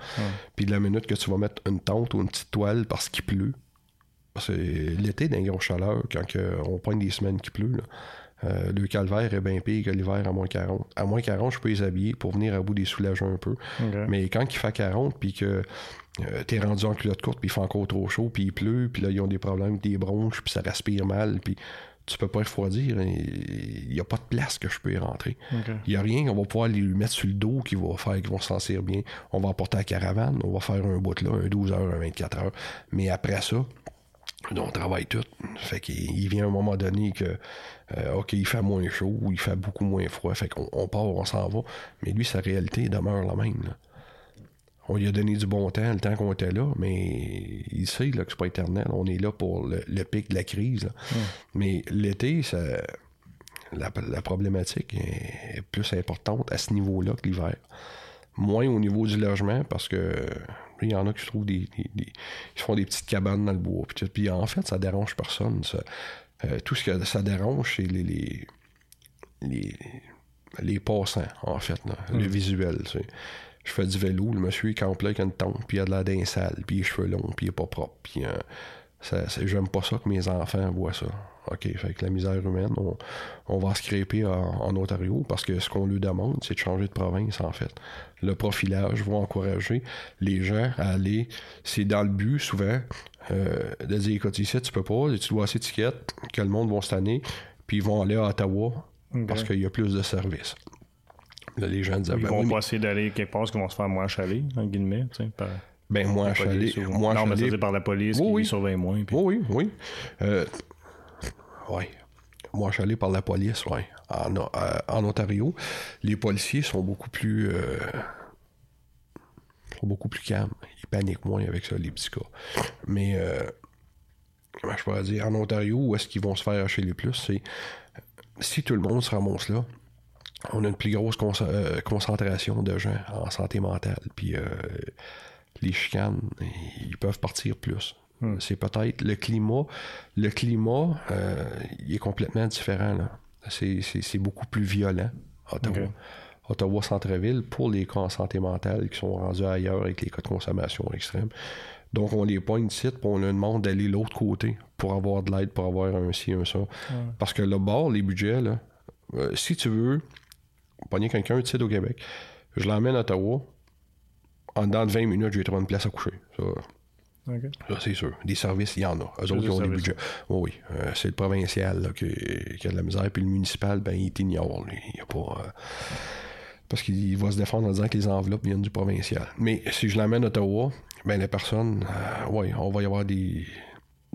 Puis de la minute que tu vas mettre une tente ou une petite toile parce qu'il pleut, c'est l'été d'un gros chaleur, quand on pointe des semaines qui pleut, euh, le calvaire est bien pire que l'hiver à moins 40. À moins 40, je peux les habiller pour venir à bout des soulager un peu. Mais quand il fait 40, puis que euh, t'es rendu en culotte courte, puis il fait encore trop chaud, puis il pleut, puis là, ils ont des problèmes avec des bronches, puis ça respire mal, puis tu peux pas refroidir. Il n'y a pas de place que je peux y rentrer. Il n'y a rien. On va pouvoir lui mettre sur le dos qui va faire qu'ils vont se sentir bien. On va emporter la caravane. On va faire un bout là, un 12 heures, un 24 heures. Mais après ça, on travaille tout. Fait qu'il vient un moment donné que, euh, OK, il fait moins chaud ou il fait beaucoup moins froid. Fait qu'on on part, on s'en va. Mais lui, sa réalité demeure la même. On lui a donné du bon temps, le temps qu'on était là, mais il sait là, que c'est pas éternel. On est là pour le, pic de la crise. Mais l'été, ça, la, problématique est, plus importante à ce niveau-là que l'hiver. Moins au niveau du logement, parce que il y en a qui se trouvent des, Ils font des petites cabanes dans le bois. Puis, en fait, ça dérange personne. Euh, tout ce que ça dérange, c'est les, les, les, passants, en fait, le visuel je fais du vélo, le monsieur il campe là avec une tente, puis il a de la d'un sale, puis les cheveux longs, puis il est pas propre. Puis euh, j'aime pas ça que mes enfants voient ça. OK, fait que la misère humaine, on, va se crêper en, Ontario parce que ce qu'on lui demande, c'est de changer de province, en fait. Le profilage va encourager les gens à aller. C'est dans le but, souvent, euh, de dire écoute, ici, tu peux pas, tu dois étiquette, que le monde va se tanner, puis ils vont aller à Ottawa parce qu'il y a plus de services les gens disaient, Ils ben vont pas essayer d'aller quelque part, qu'ils vont se faire moins chaler, en guillemets, tu sais, par... Ben, moins chaler. Moins non, mais c'est par la police qui surveille moins. Puis... Oui, oui, oui. Euh, oui. Moins chalé par la police, oui. En, euh, en, Ontario, les policiers sont beaucoup plus... Euh, sont beaucoup plus calmes. Ils paniquent moins avec ça, les petits cas. Mais... Euh, comment je pourrais dire, en Ontario, où est-ce qu'ils vont se faire acheter les plus, c'est si tout le monde se ramasse là, on a une plus grosse concentration de gens en santé mentale. Puis les chicanes, ils peuvent partir plus. Hmm. C'est peut-être le climat. Le climat, euh, il est complètement différent. C'est beaucoup plus violent, Ottawa. Ottawa centre-ville pour les cas en santé mentale qui sont rendus ailleurs avec les cas de consommation extrême. Donc, on les pointe ici, puis on leur demande d'aller l'autre côté pour avoir de l'aide, pour avoir un ci, un ça. Parce que le bord, les budgets, là, si tu veux pogner quelqu'un tu sais, au Québec. Je l'emmène à Ottawa. En dedans de 20 minutes, j'ai trouvé une place à coucher. Ça, c'est sûr. Des services, il y en a. Eux autres, ils ont des budgets. oui. Euh, c'est le provincial qui, a de la misère. Puis le municipal, ben, il t'ignore. Il n'y a pas. Euh, parce qu'il va se défendre en disant que les enveloppes viennent du provincial. Mais si je l'emmène à Ottawa, ben les personnes, euh, oui, on va y avoir des,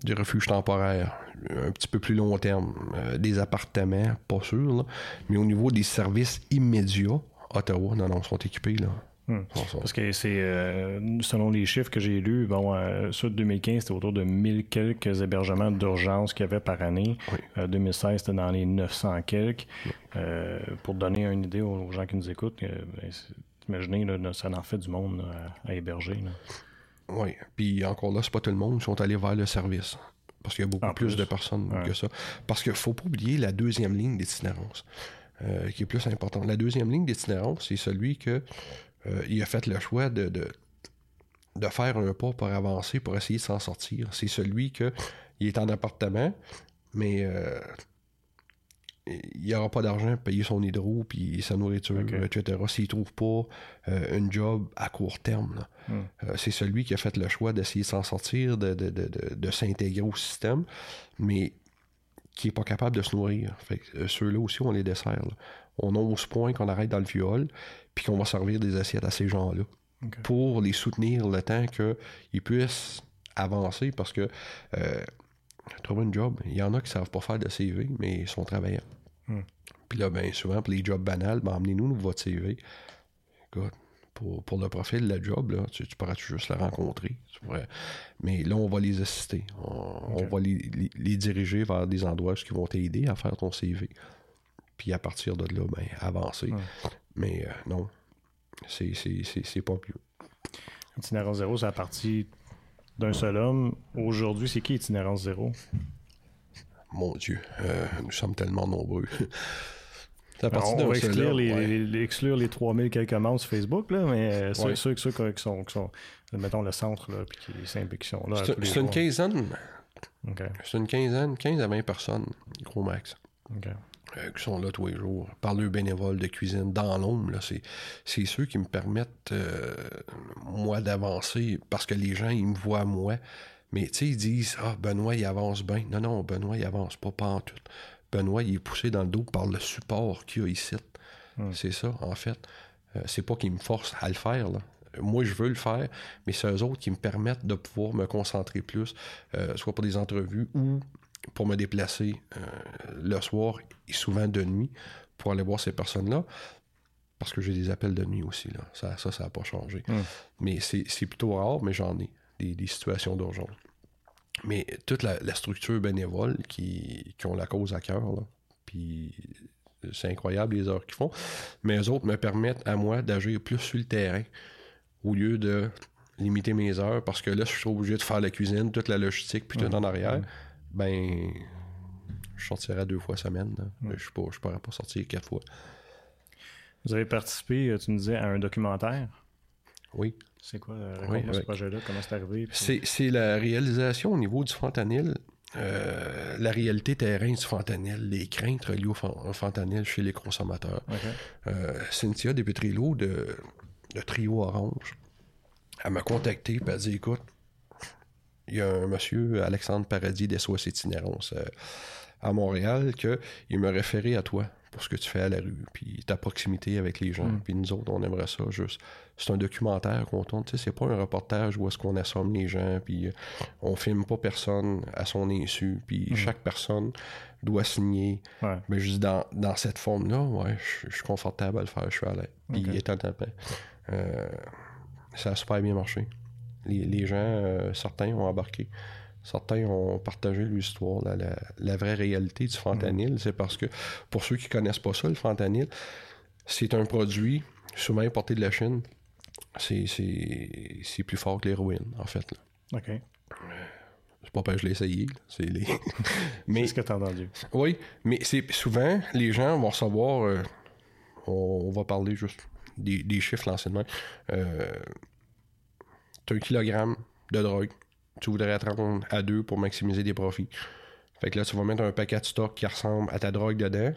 des refuges temporaires, un petit peu plus long terme, euh, des appartements, pas sûr, mais au niveau des services immédiats, Ottawa, non, non, sont équipés. Là. Hmm. Parce que c'est, euh, selon les chiffres que j'ai lus, bon, euh, de 2015, c'était autour de 1000 quelques hébergements d'urgence qu'il y avait par année. 2016, c'était dans les 900 quelques. pour donner une idée aux gens qui nous écoutent, ben, imaginez, là, ça en fait du monde à héberger. Oui. Puis encore là, c'est pas tout le monde qui sont allés vers le service. Parce qu'il y a beaucoup plus, de personnes que ça. Parce qu'il faut pas oublier la deuxième ligne d'itinérance, euh, qui est plus importante. La deuxième ligne d'itinérance, c'est celui que euh, il a fait le choix de, de, faire un pas pour avancer, pour essayer de s'en sortir. C'est celui que il est en appartement, mais euh, il n'y aura pas d'argent pour payer son hydro puis sa nourriture, etc. S'il ne trouve pas euh, un job à court terme. Hmm. Euh, c'est celui qui a fait le choix d'essayer de s'en sortir, de, s'intégrer au système, mais qui n'est pas capable de se nourrir. Fait euh, ceux-là aussi, on les dessert. On a ce point qu'on arrête dans le viol, puis qu'on va servir des assiettes à ces gens-là. Pour les soutenir le temps qu'ils puissent avancer parce que trouver un job. Il y en a qui ne savent pas faire de CV, mais ils sont travaillants. Hmm. Puis là, ben, souvent, pour les jobs banals, ben, emmenez-nous votre CV. pour, pour, le profil de la job, là, tu, tu pourras juste la rencontrer? Mais là, on va les assister. On, va les, les, diriger vers des endroits qui vont t'aider à faire ton CV. Puis à partir de là, ben, avancer. Mais euh, non, c'est pas plus. Itinérance zéro, c'est la partie d'un seul homme. Aujourd'hui, c'est qui Itinérance zéro? Mon Dieu, euh, nous sommes tellement nombreux. on, va exclure, les, exclure les 3000 quelques membres sur Facebook, là, mais ceux, ceux, qui, sont, qui sont, mettons, le centre, là, puis qui, sont là. C'est une quinzaine. C'est une quinzaine, 15 à 20 personnes, gros max. Euh, qui sont là tous les jours. Par le bénévole de cuisine dans l'ombre, c'est ceux qui me permettent, euh, moi, d'avancer parce que les gens, ils me voient moi. Mais tu sais, ils disent Ah, Benoît, il avance bien. Non, non, Benoît, il avance pas, pas en tout. Benoît, il est poussé dans le dos par le support qu'il a ici. Hmm. C'est ça, en fait. Euh, c'est pas qu'il me force à le faire, là. Moi, je veux le faire, mais c'est eux autres qui me permettent de pouvoir me concentrer plus, soit pour des entrevues ou pour me déplacer euh, le soir et souvent de nuit pour aller voir ces personnes-là. Parce que j'ai des appels de nuit aussi. Là. Ça, ça n'a pas changé. Hmm. Mais c'est plutôt rare, mais j'en ai des, situations d'urgence. Mais toute la, structure bénévole qui, qui, ont la cause à cœur, puis c'est incroyable les heures qu'ils font. Mais eux autres me permettent à moi d'agir plus sur le terrain au lieu de limiter mes heures parce que là, je suis obligé de faire la cuisine, toute la logistique, puis tout hmm. en arrière. Hmm ben, je sortirais deux fois semaine. Je ne pourrais pas sortir quatre fois. Vous avez participé, euh, tu me disais, à un documentaire? Oui. C'est quoi euh, ce projet-là? Comment c'est arrivé? C'est la réalisation au niveau du fentanyl. Euh, la réalité terrain du fentanyl, les craintes reliées au fentanyl chez les consommateurs. Cynthia Depetrillo de, de Trio Orange, elle m'a contacté et elle a dit Écoute, il y a un monsieur, Alexandre Paradis d'SOS Itinérance euh, à Montréal, qu'il m'a référé à toi pour ce que tu fais à la rue, puis ta proximité avec les gens. Mm. Puis nous autres, on aimerait ça juste. C'est un documentaire qu'on tourne, tu sais, c'est pas un reportage où est-ce qu'on assomme les gens, puis euh, on filme pas personne à son insu, puis mm. chaque personne doit signer. Mais juste dans, cette forme-là, ouais, je suis confortable à le faire, je suis à l'aise. Puis étant euh, ça a super bien marché. Les, gens, euh, certains ont embarqué. Certains ont partagé l'histoire, la, vraie réalité du fentanyl. C'est parce que, pour ceux qui connaissent pas ça, le fentanyl, c'est un produit souvent importé de la Chine. C'est plus fort que l'héroïne, en fait. OK. C'est pas que je l'ai essayé. C'est les... mais, ce que tu as entendu. Oui, mais c'est souvent, les gens vont recevoir... Euh, on, va parler juste des, chiffres l'anciennement. Euh, tu as un kilogramme de drogue. Tu voudrais te rendre à deux pour maximiser des profits. Fait que là, tu vas mettre un paquet de stock qui ressemble à ta drogue dedans,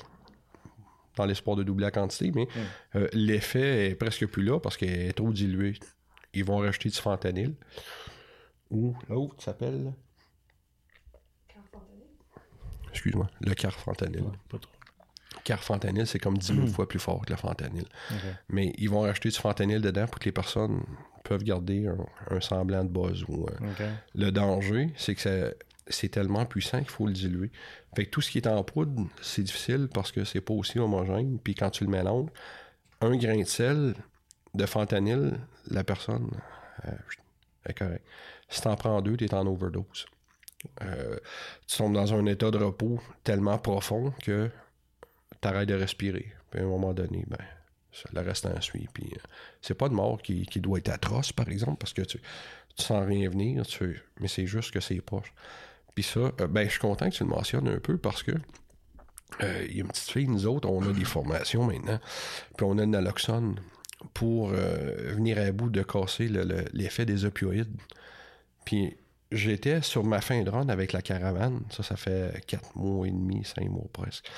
dans l'espoir de doubler la quantité, mais euh, l'effet est presque plus là parce qu'elle est trop diluée. Ils vont rajouter du fentanyl. Ou l'autre s'appelle. Excuse-moi, le carfentanyl. pas trop. Carfentanyl, c'est comme 10 000 hmm. fois plus fort que le fentanyl. Mais ils vont rajouter du fentanyl dedans pour que les personnes peuvent garder un, semblant de buzz. Ou, euh, Le danger, c'est que c'est tellement puissant qu'il faut le diluer. Fait que tout ce qui est en poudre, c'est difficile parce que c'est pas aussi homogène. Puis quand tu le mélanges, un grain de sel de fentanyl, la personne euh, est correcte. Si t'en prends deux, t'es en overdose. Euh, tu tombes dans un état de repos tellement profond que t'arrêtes de respirer. Puis à un moment donné, ben, le reste en suit. Puis euh, c'est pas de mort qui, doit être atroce, par exemple, parce que tu, tu sens rien venir, mais c'est juste que c'est proche. Puis ça, euh, ben, je suis content que tu le mentionnes un peu parce que euh, il y a une petite fille, nous autres, on a des formations maintenant, puis on a une naloxone pour venir à bout de casser l'effet des opioïdes. Puis j'étais sur ma fin de run avec la caravane, ça, ça fait quatre mois et demi, cinq mois presque.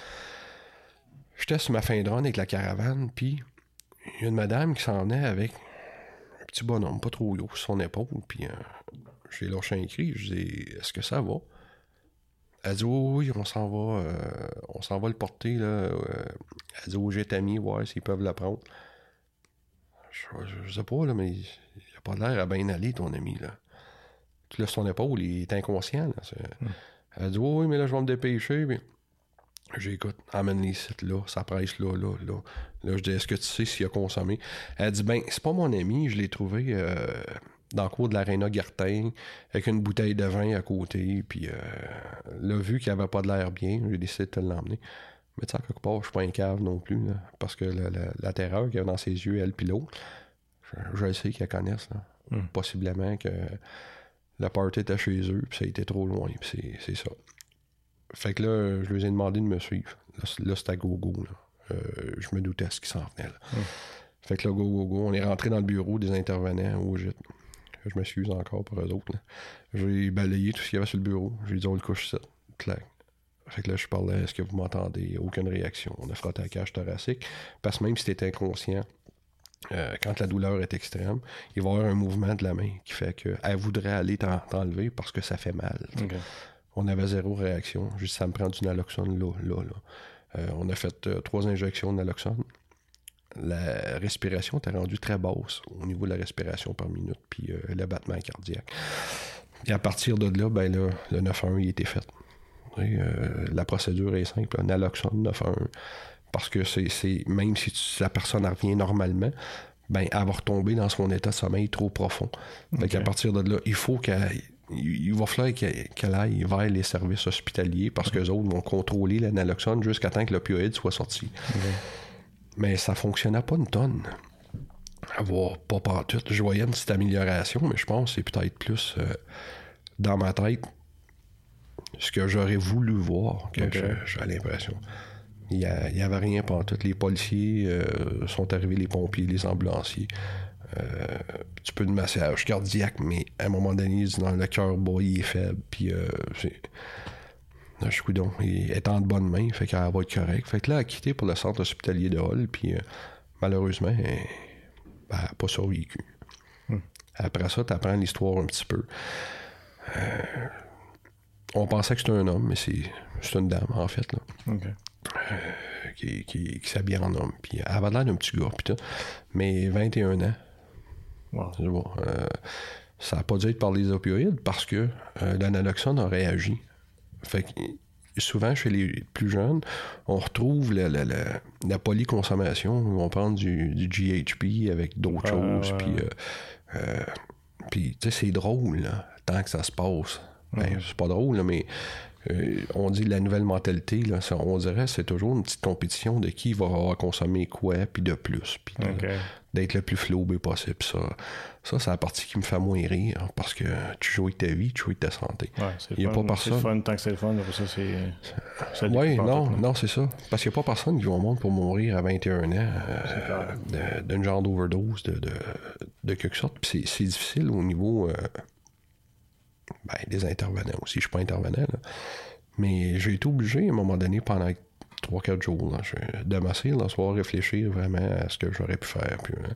J'étais sur ma fin de run avec la caravane, puis il y a une madame qui s'en venait avec un petit bonhomme, pas trop haut, sur son épaule, puis euh, j'ai lâché un cri, je dis Est-ce que ça va? Elle dit Oui, on s'en va, euh, on s'en va le porter, là. Euh. elle dit Oh, j'ai mis, voir s'ils peuvent la prendre. Je, sais pas, là, mais il a pas l'air à bien aller, ton ami, là. Tu laisses son épaule, il est inconscient, là. Hmm. Elle dit Oui, mais là, je vais me dépêcher, puis J'écoute, amène les sites là, ça presse là, là, là. Là, je dis, est-ce que tu sais s'il a consommé? Elle dit, ben, c'est pas mon ami, je l'ai trouvé euh, dans le cours de l'aréna Gartin, avec une bouteille de vin à côté, puis euh, là, vu qu'il avait pas de l'air bien, j'ai décidé de l'emmener. Mais tu sais, quelque part, je suis pas un cave non plus, là, parce que la, la, terreur qu'il y a dans ses yeux, elle puis l'autre, je, sais qu'elle connaissent, là. Hmm. Possiblement que la party était chez eux, puis ça a été trop loin, puis c'est ça. Fait que là, je lui ai demandé de me suivre. Là, c'était go-go. Euh, je me doutais ce qui s'en venait. Fait que là, go, go, go. On est rentré dans le bureau des intervenants au gîte. Je m'excuse encore pour eux autres. J'ai balayé tout ce qu'il y avait sur le bureau. J'ai dit, on le couche ça. Clac. Fait que là, je parlais, est-ce que vous m'entendez? Aucune réaction. On a frotté la cage thoracique. Parce que même si tu es inconscient, euh, quand la douleur est extrême, il va y avoir un mouvement de la main qui fait qu'elle voudrait aller t'enlever parce que ça fait mal. On avait zéro réaction. Juste, ça me prend du naloxone là, là, là. Euh, on a fait euh, trois injections de naloxone. La respiration était rendue très basse au niveau de la respiration par minute, puis euh, le battement cardiaque. Et à partir de là, ben là, le 911 il était fait. la procédure est simple, naloxone 911. Parce que c'est même si la personne revient normalement, ben elle va retomber dans son état de sommeil trop profond. Okay. à partir de là, il faut qu'elle il va falloir qu'elle aille vers les services hospitaliers parce que les autres vont contrôler l'analoxone jusqu'à temps que l'opioïde soit sorti. Mais ça fonctionnait pas une tonne. Avoir pas. Je voyais une petite amélioration, mais je pense que c'est peut-être plus euh, dans ma tête ce que j'aurais voulu voir que j'ai l'impression. Il n'y avait rien pendant tout. Les policiers euh, sont arrivés, les pompiers, les ambulanciers. Un euh, petit peu de massage cardiaque, mais à un moment donné, dans le cœur bas, il est faible. Puis, euh, je suis donc, il est en de bonne main, fait qu'elle va être correcte. Fait que là, elle a quitté pour le centre hospitalier de Hall, puis euh, malheureusement, elle n'a pas survécu. Hmm. Après ça, tu apprends l'histoire un petit peu. on pensait que c'était un homme, mais c'est une dame, en fait. Là. qui, qui, qui s'habille en homme. Puis elle avait l'air d'un petit gars, puis Mais 21 ans. Euh, ça n'a pas dû être par les opioïdes parce que euh, l'analoxone a réagi. Fait souvent, chez les plus jeunes, on retrouve la, la, la, polyconsommation. On va prendre du, GHP avec d'autres choses. Puis, tu sais, c'est drôle, tant que ça se passe. Ben, c'est pas drôle, mais euh, on dit la nouvelle mentalité, là, on dirait c'est toujours une petite compétition de qui va consommer quoi, puis de plus, puis d'être le plus flobé possible. Ça, ça c'est la partie qui me fait moins rire, parce que tu joues avec ta vie, tu joues avec ta santé. Il n'y a pas personne. C'est fun tant que c'est le fun, ça c'est. Oui, non, non, c'est ça. Parce qu'il n'y a pas personne qui va au monde pour mourir à 21 ans euh, d'une genre d'overdose de, de, de, quelque sorte. Puis c'est difficile au niveau. Euh, ben, des intervenants aussi. Je suis pas intervenant, Mais j'ai été obligé, à un moment donné, pendant 3-4 jours, là, de m'asseoir le soir, réfléchir vraiment à ce que j'aurais pu faire. Puis, hein.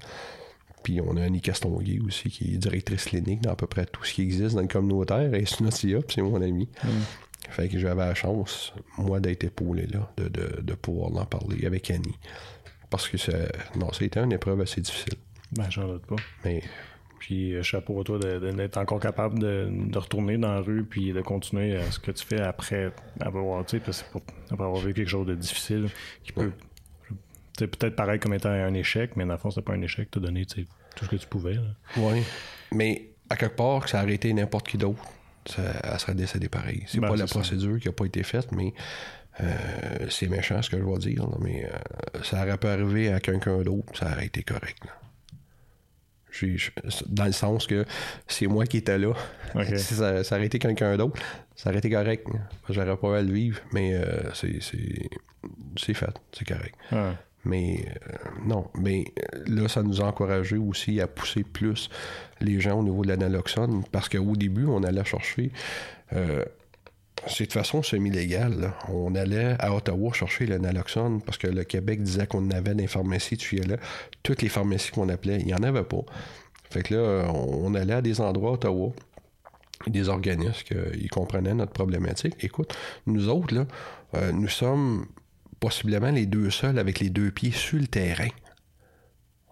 puis on a Annie Castonguay aussi, qui est directrice clinique dans à peu près tout ce qui existe dans le communautaire. Et c'est mon ami. Mm. Fait que j'avais la chance, moi, d'être épaulé là, de, de, de pouvoir en parler avec Annie. Parce que ça, non, c'était une épreuve assez difficile. Ben, j'en doute pas. Mais puis euh, chapeau à toi d'être encore capable de, retourner dans la rue puis de continuer à ce que tu fais après avoir, sais, après avoir vécu quelque chose de difficile qui peut peut-être pareil comme étant un échec, mais dans le fond, c'est pas un échec, tu as donné tout ce que tu pouvais. Oui. Mais à quelque part, ça aurait été n'importe qui d'autre, elle serait décédée pareil. C'est ben, pas la procédure qui a pas été faite, mais euh, c'est méchant ce que je vais dire, mais euh, ça aurait pu arriver à quelqu'un d'autre, ça aurait été correct dans le sens que c'est moi qui étais là. si ça, aurait été quelqu'un d'autre, ça aurait été correct. J'aurais pas à le vivre, mais euh, c'est, fait, c'est correct. Mais euh, non, mais euh, là, ça nous a encouragé aussi à pousser plus les gens au niveau de l'analoxone, parce qu'au début, on allait chercher c'est de façon semi-légale. On allait à Ottawa chercher le naloxone parce que le Québec disait qu'on avait des pharmacies, tu y allais. Toutes les pharmacies qu'on appelait, il n'y en avait pas. Fait que là, on allait à des endroits à Ottawa, des organismes qui comprenaient notre problématique. Écoute, nous autres, là, euh, nous sommes possiblement les deux seuls avec les deux pieds sur le terrain.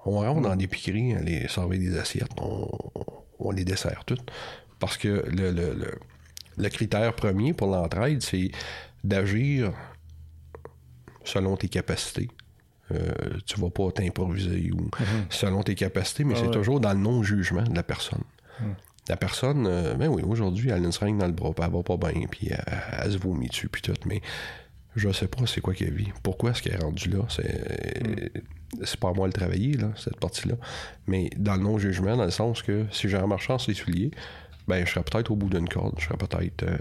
On rentre dans des piqueries, les servir des assiettes, on, les dessert toutes. Parce que le le critère premier pour l'entraide, c'est d'agir selon tes capacités. Euh, tu vas pas t'improviser ou mm-hmm. selon tes capacités, mais ah c'est toujours dans le non-jugement de la personne. Mm. La personne, euh, ben oui, aujourd'hui, elle a une seringue dans le bras, elle va pas bien, puis elle, se vomit dessus, puis tout, mais je sais pas c'est quoi qu'elle vit. Pourquoi est-ce qu'elle est rendue là? C'est, mm. pas à moi de travailler, là, cette partie-là. Mais dans le non-jugement, dans le sens que si j'ai un marchand sur les souliers, ben, je serais peut-être au bout d'une corde. Je serais peut-être. Euh,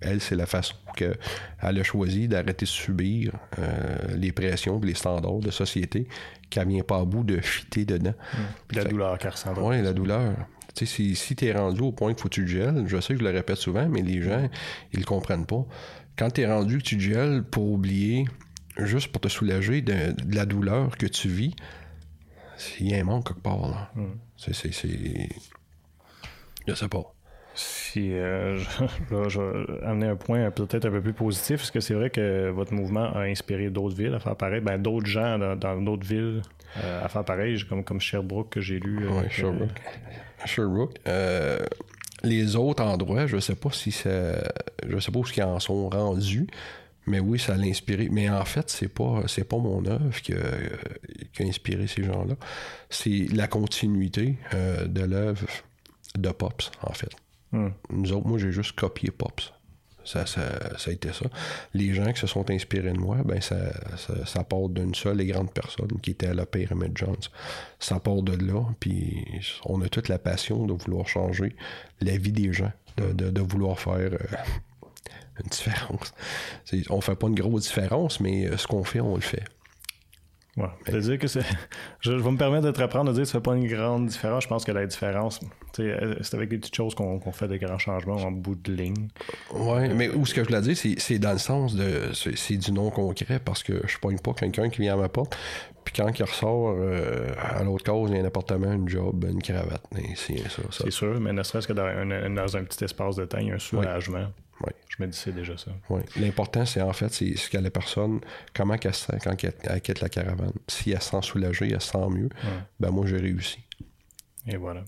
elle, c'est la façon qu'elle a choisi d'arrêter de subir euh, les pressions les standards de société qu'elle vient pas à bout de fitter dedans. Mmh. la douleur qu'elle ressent. Oui, la douleur. Tu sais, si, si tu es rendu au point qu'il faut que tu gèles, je sais que je le répète souvent, mais les gens, ils le comprennent pas. Quand tu es rendu que tu gèles pour oublier, juste pour te soulager de, la douleur que tu vis, il y a un manque quelque part. Là. Mmh. C'est. Je sais pas si euh, je, vais amener un point peut-être un peu plus positif, parce que c'est vrai que votre mouvement a inspiré d'autres villes à faire pareil, ben, d'autres gens dans, d'autres villes euh, à faire pareil, comme, comme Sherbrooke que j'ai lu. Euh, oui, Sherbrooke. Sherbrooke. les autres endroits, je sais pas si ça. Je sais pas où ils en sont rendus. Mais oui, ça l'a inspiré. Mais en fait, c'est pas c'est pas mon œuvre qui a inspiré ces gens-là. C'est la continuité de l'œuvre de Pops, en fait. Nous autres, moi, j'ai juste copié Pops. Ça, ça, a été ça. Les gens qui se sont inspirés de moi, ben ça, ça, part d'une seule et grande personne qui était à la Pyramid Jones. Ça part de là, puis on a toute la passion de vouloir changer la vie des gens, de, de, vouloir faire euh, une différence. on fait pas une grosse différence, mais euh, ce qu'on fait, on le fait. Ouais. dire que. Je, vais me permettre de te reprendre de dire que ça fait pas une grande différence. Je pense que la différence, euh, c'est avec des petites choses qu'on fait des grands changements en bout de ligne. Oui, mais où ce que je voulais dire, c'est dans le sens de. C'est du non concret parce que je pogne pas quelqu'un qui vient à ma porte. Puis quand il ressort euh, à l'autre cause, il y a un appartement, une job, une cravate. C'est sûr, mais ne serait-ce que dans un, dans un, petit espace de temps, il y a un soulagement. Oui. Je me dis c'est déjà ça. Oui. L'important, c'est en fait, c'est ce que la personne, comment elle se sent quand elle, quitte la caravane. Si elle se sent soulagée, elle se sent mieux, ben moi, j'ai réussi. Et voilà.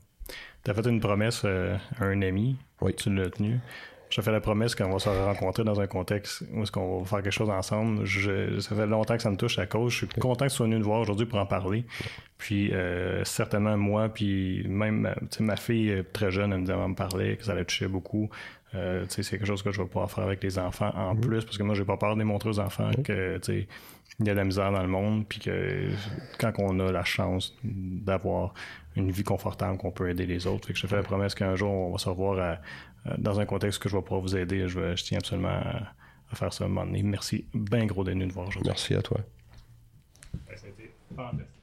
Tu as fait une promesse euh, à un ami? Oui. Tu l'as tenu. Je te fais la promesse qu'on va se rencontrer dans un contexte où est-ce qu'on va faire quelque chose ensemble. Je, ça fait longtemps que ça me touche à cause. Je suis content que tu sois venu nous voir aujourd'hui pour en parler. Puis euh, certainement moi, puis même ma fille euh, très jeune, elle me disait me parler, que ça la touchait beaucoup. Euh, c'est quelque chose que je vais pouvoir faire avec les enfants en mhm. plus, parce que moi, j'ai pas peur de démontrer aux enfants que il y a de la misère dans le monde, puis que quand on a la chance d'avoir une vie confortable, qu'on peut aider les autres. Fait que je te fais la promesse qu'un jour, on va se revoir dans un contexte que je vais pouvoir vous aider. Je, je tiens absolument à, faire ça un moment donné. Merci bien gros nous voir aujourd'hui. Merci à toi. C'était fantastique.